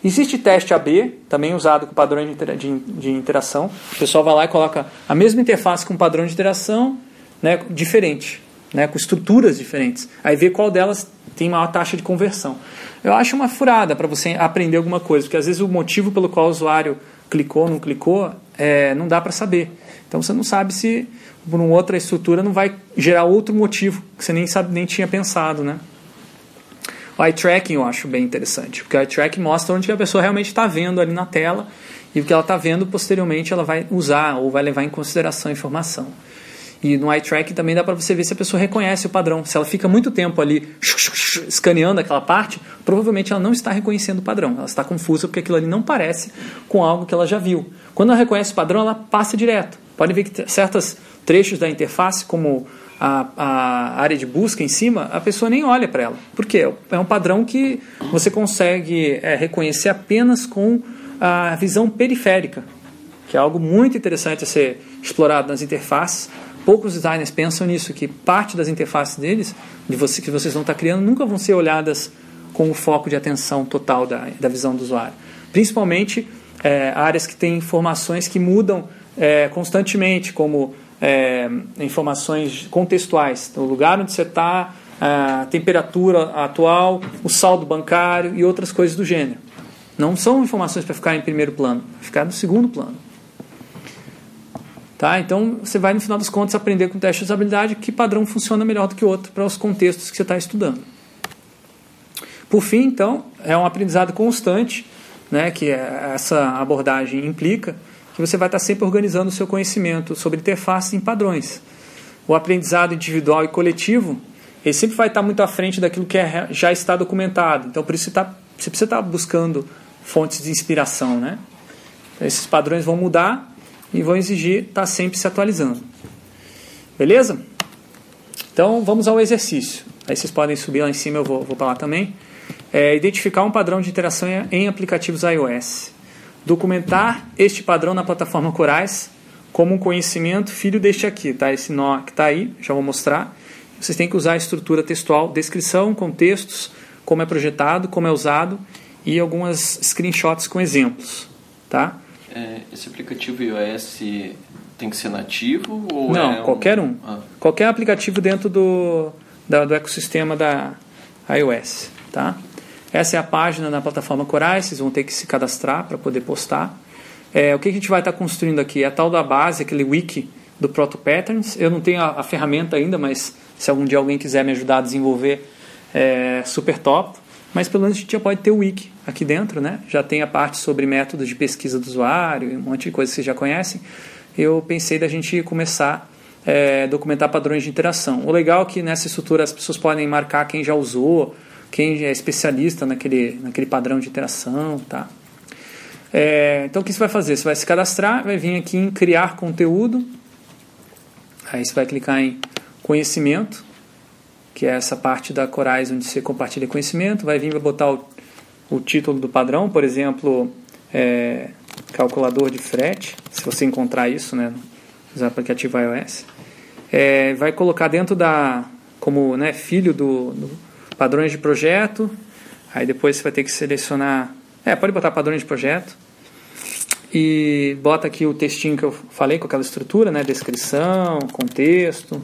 Existe teste AB, também usado com padrões de, intera de, de interação. O pessoal vai lá e coloca a mesma interface com padrão de interação né, diferente, né, com estruturas diferentes. Aí vê qual delas tem maior taxa de conversão. Eu acho uma furada para você aprender alguma coisa, porque às vezes o motivo pelo qual o usuário clicou, não clicou, é, não dá para saber. Então você não sabe se por uma outra estrutura não vai gerar outro motivo que você nem sabe nem tinha pensado, né? O eye tracking eu acho bem interessante, porque o eye tracking mostra onde a pessoa realmente está vendo ali na tela e o que ela está vendo posteriormente ela vai usar ou vai levar em consideração a informação. E no eye tracking também dá para você ver se a pessoa reconhece o padrão. Se ela fica muito tempo ali escaneando aquela parte, provavelmente ela não está reconhecendo o padrão. Ela está confusa porque aquilo ali não parece com algo que ela já viu. Quando ela reconhece o padrão, ela passa direto. Pode ver que certos trechos da interface, como a, a área de busca em cima, a pessoa nem olha para ela. Por quê? É um padrão que você consegue é, reconhecer apenas com a visão periférica, que é algo muito interessante a ser explorado nas interfaces. Poucos designers pensam nisso, que parte das interfaces deles, de você, que vocês vão estar criando, nunca vão ser olhadas com o foco de atenção total da, da visão do usuário. Principalmente é, áreas que têm informações que mudam é, constantemente, como é, informações contextuais, o lugar onde você está, a temperatura atual, o saldo bancário e outras coisas do gênero. Não são informações para ficar em primeiro plano, ficar no segundo plano. Tá? Então você vai no final das contas aprender com o teste de usabilidade que padrão funciona melhor do que o outro para os contextos que você está estudando. Por fim, então, é um aprendizado constante, né, que é- essa abordagem implica, que você vai estar sempre organizando o seu conhecimento sobre interfaces em padrões. O aprendizado individual e coletivo, ele sempre vai estar muito à frente daquilo que é- já está documentado. Então, por isso você, tá, você precisa estar buscando fontes de inspiração, né? Esses padrões vão mudar e vão exigir estar sempre se atualizando. Beleza? Então vamos ao exercício. Aí vocês podem subir lá em cima, eu vou, vou lá também. É, identificar um padrão de interação em, em aplicativos iOS. Documentar este padrão na plataforma Corais como um conhecimento filho deste aqui, tá? Esse nó que está aí, já vou mostrar. Vocês têm que usar a estrutura textual, descrição, contextos, como é projetado, como é usado e algumas screenshots com exemplos, tá? É, esse aplicativo iOS tem que ser nativo ou Não, é qualquer um. Ah, Qualquer aplicativo dentro do, da- do ecossistema da iOS. Tá? Essa é a página na plataforma Corais, vocês vão ter que se cadastrar para poder postar. É, o que a gente vai estar construindo aqui? É a tal da base, aquele wiki do Proto Patterns. Eu não tenho a, a ferramenta ainda, mas se algum dia alguém quiser me ajudar a desenvolver, é super top. Mas pelo menos a gente já pode ter o wiki aqui dentro, né? Já tem a parte sobre métodos de pesquisa do usuário, um monte de coisa que vocês já conhecem. Eu pensei da gente começar a documentar padrões de interação. O legal é que nessa estrutura as pessoas podem marcar quem já usou, quem é especialista naquele, naquele padrão de interação, tá? É, então o que você vai fazer? Você vai se cadastrar, vai vir aqui em criar conteúdo, aí você vai clicar em conhecimento, que é essa parte da Corais onde você compartilha conhecimento, vai vir vai botar o, o título do padrão, por exemplo, é, calculador de frete, se você encontrar isso, né, no aplicativo iOS, é, vai colocar dentro da como né, filho do, do padrões de projeto, aí depois você vai ter que selecionar, é, pode botar padrões de projeto e bota aqui o textinho que eu falei com aquela estrutura, né, descrição, contexto.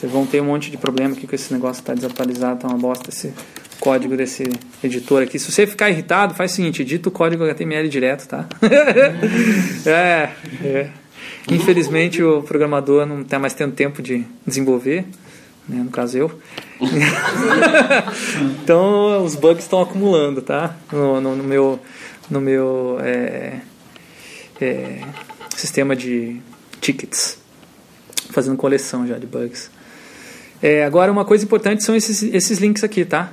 Vocês vão ter um monte de problema aqui com esse negócio está desatualizado, tá uma bosta esse código desse editor aqui. Se você ficar irritado, faz o seguinte, edita o código HTML direto, tá? é, é. Infelizmente o programador não está mais tendo tempo de desenvolver, né, no caso eu. então os bugs estão acumulando, tá? No, no, no meu, no meu é, é, sistema de tickets, fazendo coleção já de bugs. É, agora uma coisa importante são esses, esses links aqui, tá?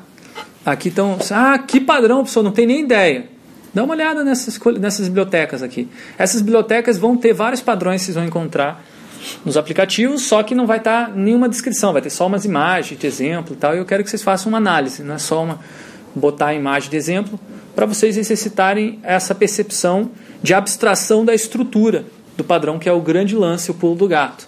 Aqui estão. Ah, que padrão, pessoal, não tem nem ideia. Dá uma olhada nessas, nessas bibliotecas aqui. Essas bibliotecas vão ter vários padrões que vocês vão encontrar nos aplicativos, só que não vai estar nenhuma descrição, vai ter só umas imagens de exemplo e tal. E eu quero que vocês façam uma análise, não é só uma botar a imagem de exemplo, para vocês exercitarem essa percepção de abstração da estrutura do padrão, que é o grande lance, o pulo do gato.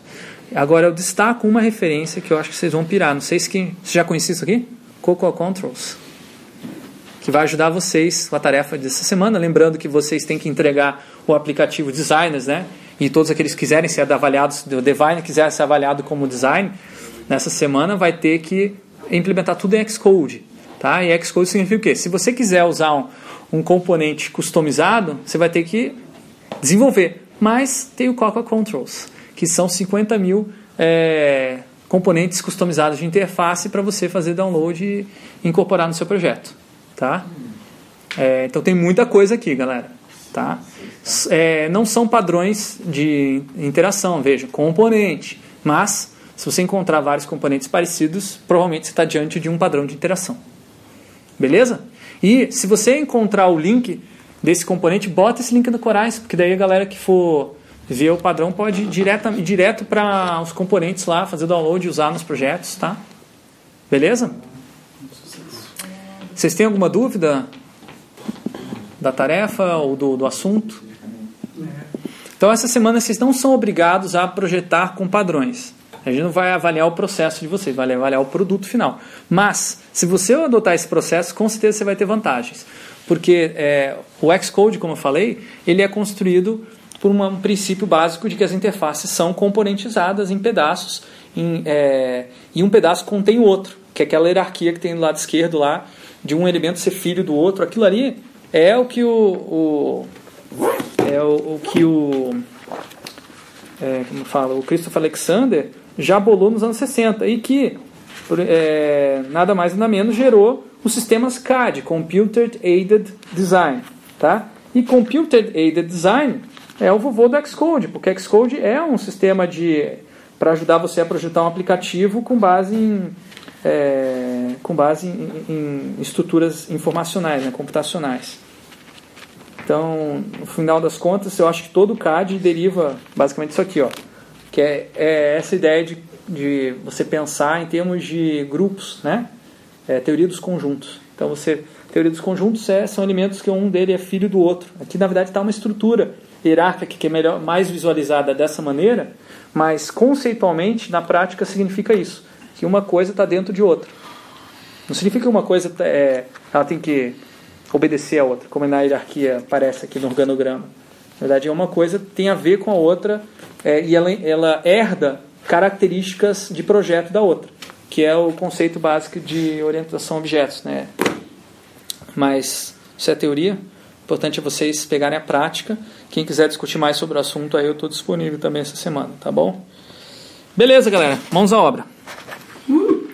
Agora eu destaco uma referência que eu acho que vocês vão pirar. Não sei se quem, você já conhecia isso aqui? Cocoa Controls. Que vai ajudar vocês com a tarefa dessa semana. Lembrando que vocês têm que entregar o aplicativo Designers, né? E todos aqueles que quiserem ser avaliados, o Divine quiser ser avaliado como design, nessa semana vai ter que implementar tudo em Xcode. Tá? E Xcode significa o quê? Se você quiser usar um, um componente customizado, você vai ter que desenvolver. Mas tem o Cocoa Controls que são 50 mil é, componentes customizados de interface para você fazer download e incorporar no seu projeto. Tá? É, então tem muita coisa aqui, galera. Tá? É, não são padrões de interação, veja, componente. Mas, se você encontrar vários componentes parecidos, provavelmente você está diante de um padrão de interação. Beleza? E se você encontrar o link desse componente, bota esse link no Corais, porque daí a galera que for ver o padrão pode ir direto, direto para os componentes lá, fazer download e usar nos projetos, tá? Beleza? Vocês têm alguma dúvida da tarefa ou do, do assunto? Então, essa semana vocês não são obrigados a projetar com padrões. A gente não vai avaliar o processo de vocês, vai avaliar o produto final. Mas, se você adotar esse processo, com certeza você vai ter vantagens. Porque é, o Xcode, como eu falei, ele é construído por um princípio básico de que as interfaces são componentizadas em pedaços em, é, e um pedaço contém o outro, que é aquela hierarquia que tem do lado esquerdo lá, de um elemento ser filho do outro. Aquilo ali é o que o, o é o, o, que o é, como fala, o Christopher Alexander já bolou nos anos 60 e que é, nada mais nada menos gerou os sistemas CAD, Computer Aided Design, tá? E Computer Aided Design é o vovô do Xcode, porque Xcode é um sistema de para ajudar você a projetar um aplicativo com base em é, com base em, em estruturas informacionais, né, computacionais. Então, no final das contas, eu acho que todo CAD deriva basicamente isso aqui, ó, que é, é essa ideia de, de você pensar em termos de grupos, né? É, teoria dos conjuntos. Então, você teoria dos conjuntos é, são elementos que um dele é filho do outro. Aqui, na verdade, está uma estrutura hierárquica que é melhor, mais visualizada dessa maneira, mas conceitualmente, na prática, significa isso, que uma coisa está dentro de outra. Não significa que uma coisa é, ela tem que obedecer a outra, como na hierarquia aparece aqui no organograma. Na verdade, é uma coisa tem a ver com a outra é, e ela, ela herda características de projeto da outra, que é o conceito básico de orientação a objetos. Né? Mas isso é teoria. O importante é vocês pegarem a prática. Quem quiser discutir mais sobre o assunto, aí eu estou disponível também essa semana, tá bom? Beleza, galera. Mãos à obra. Uh.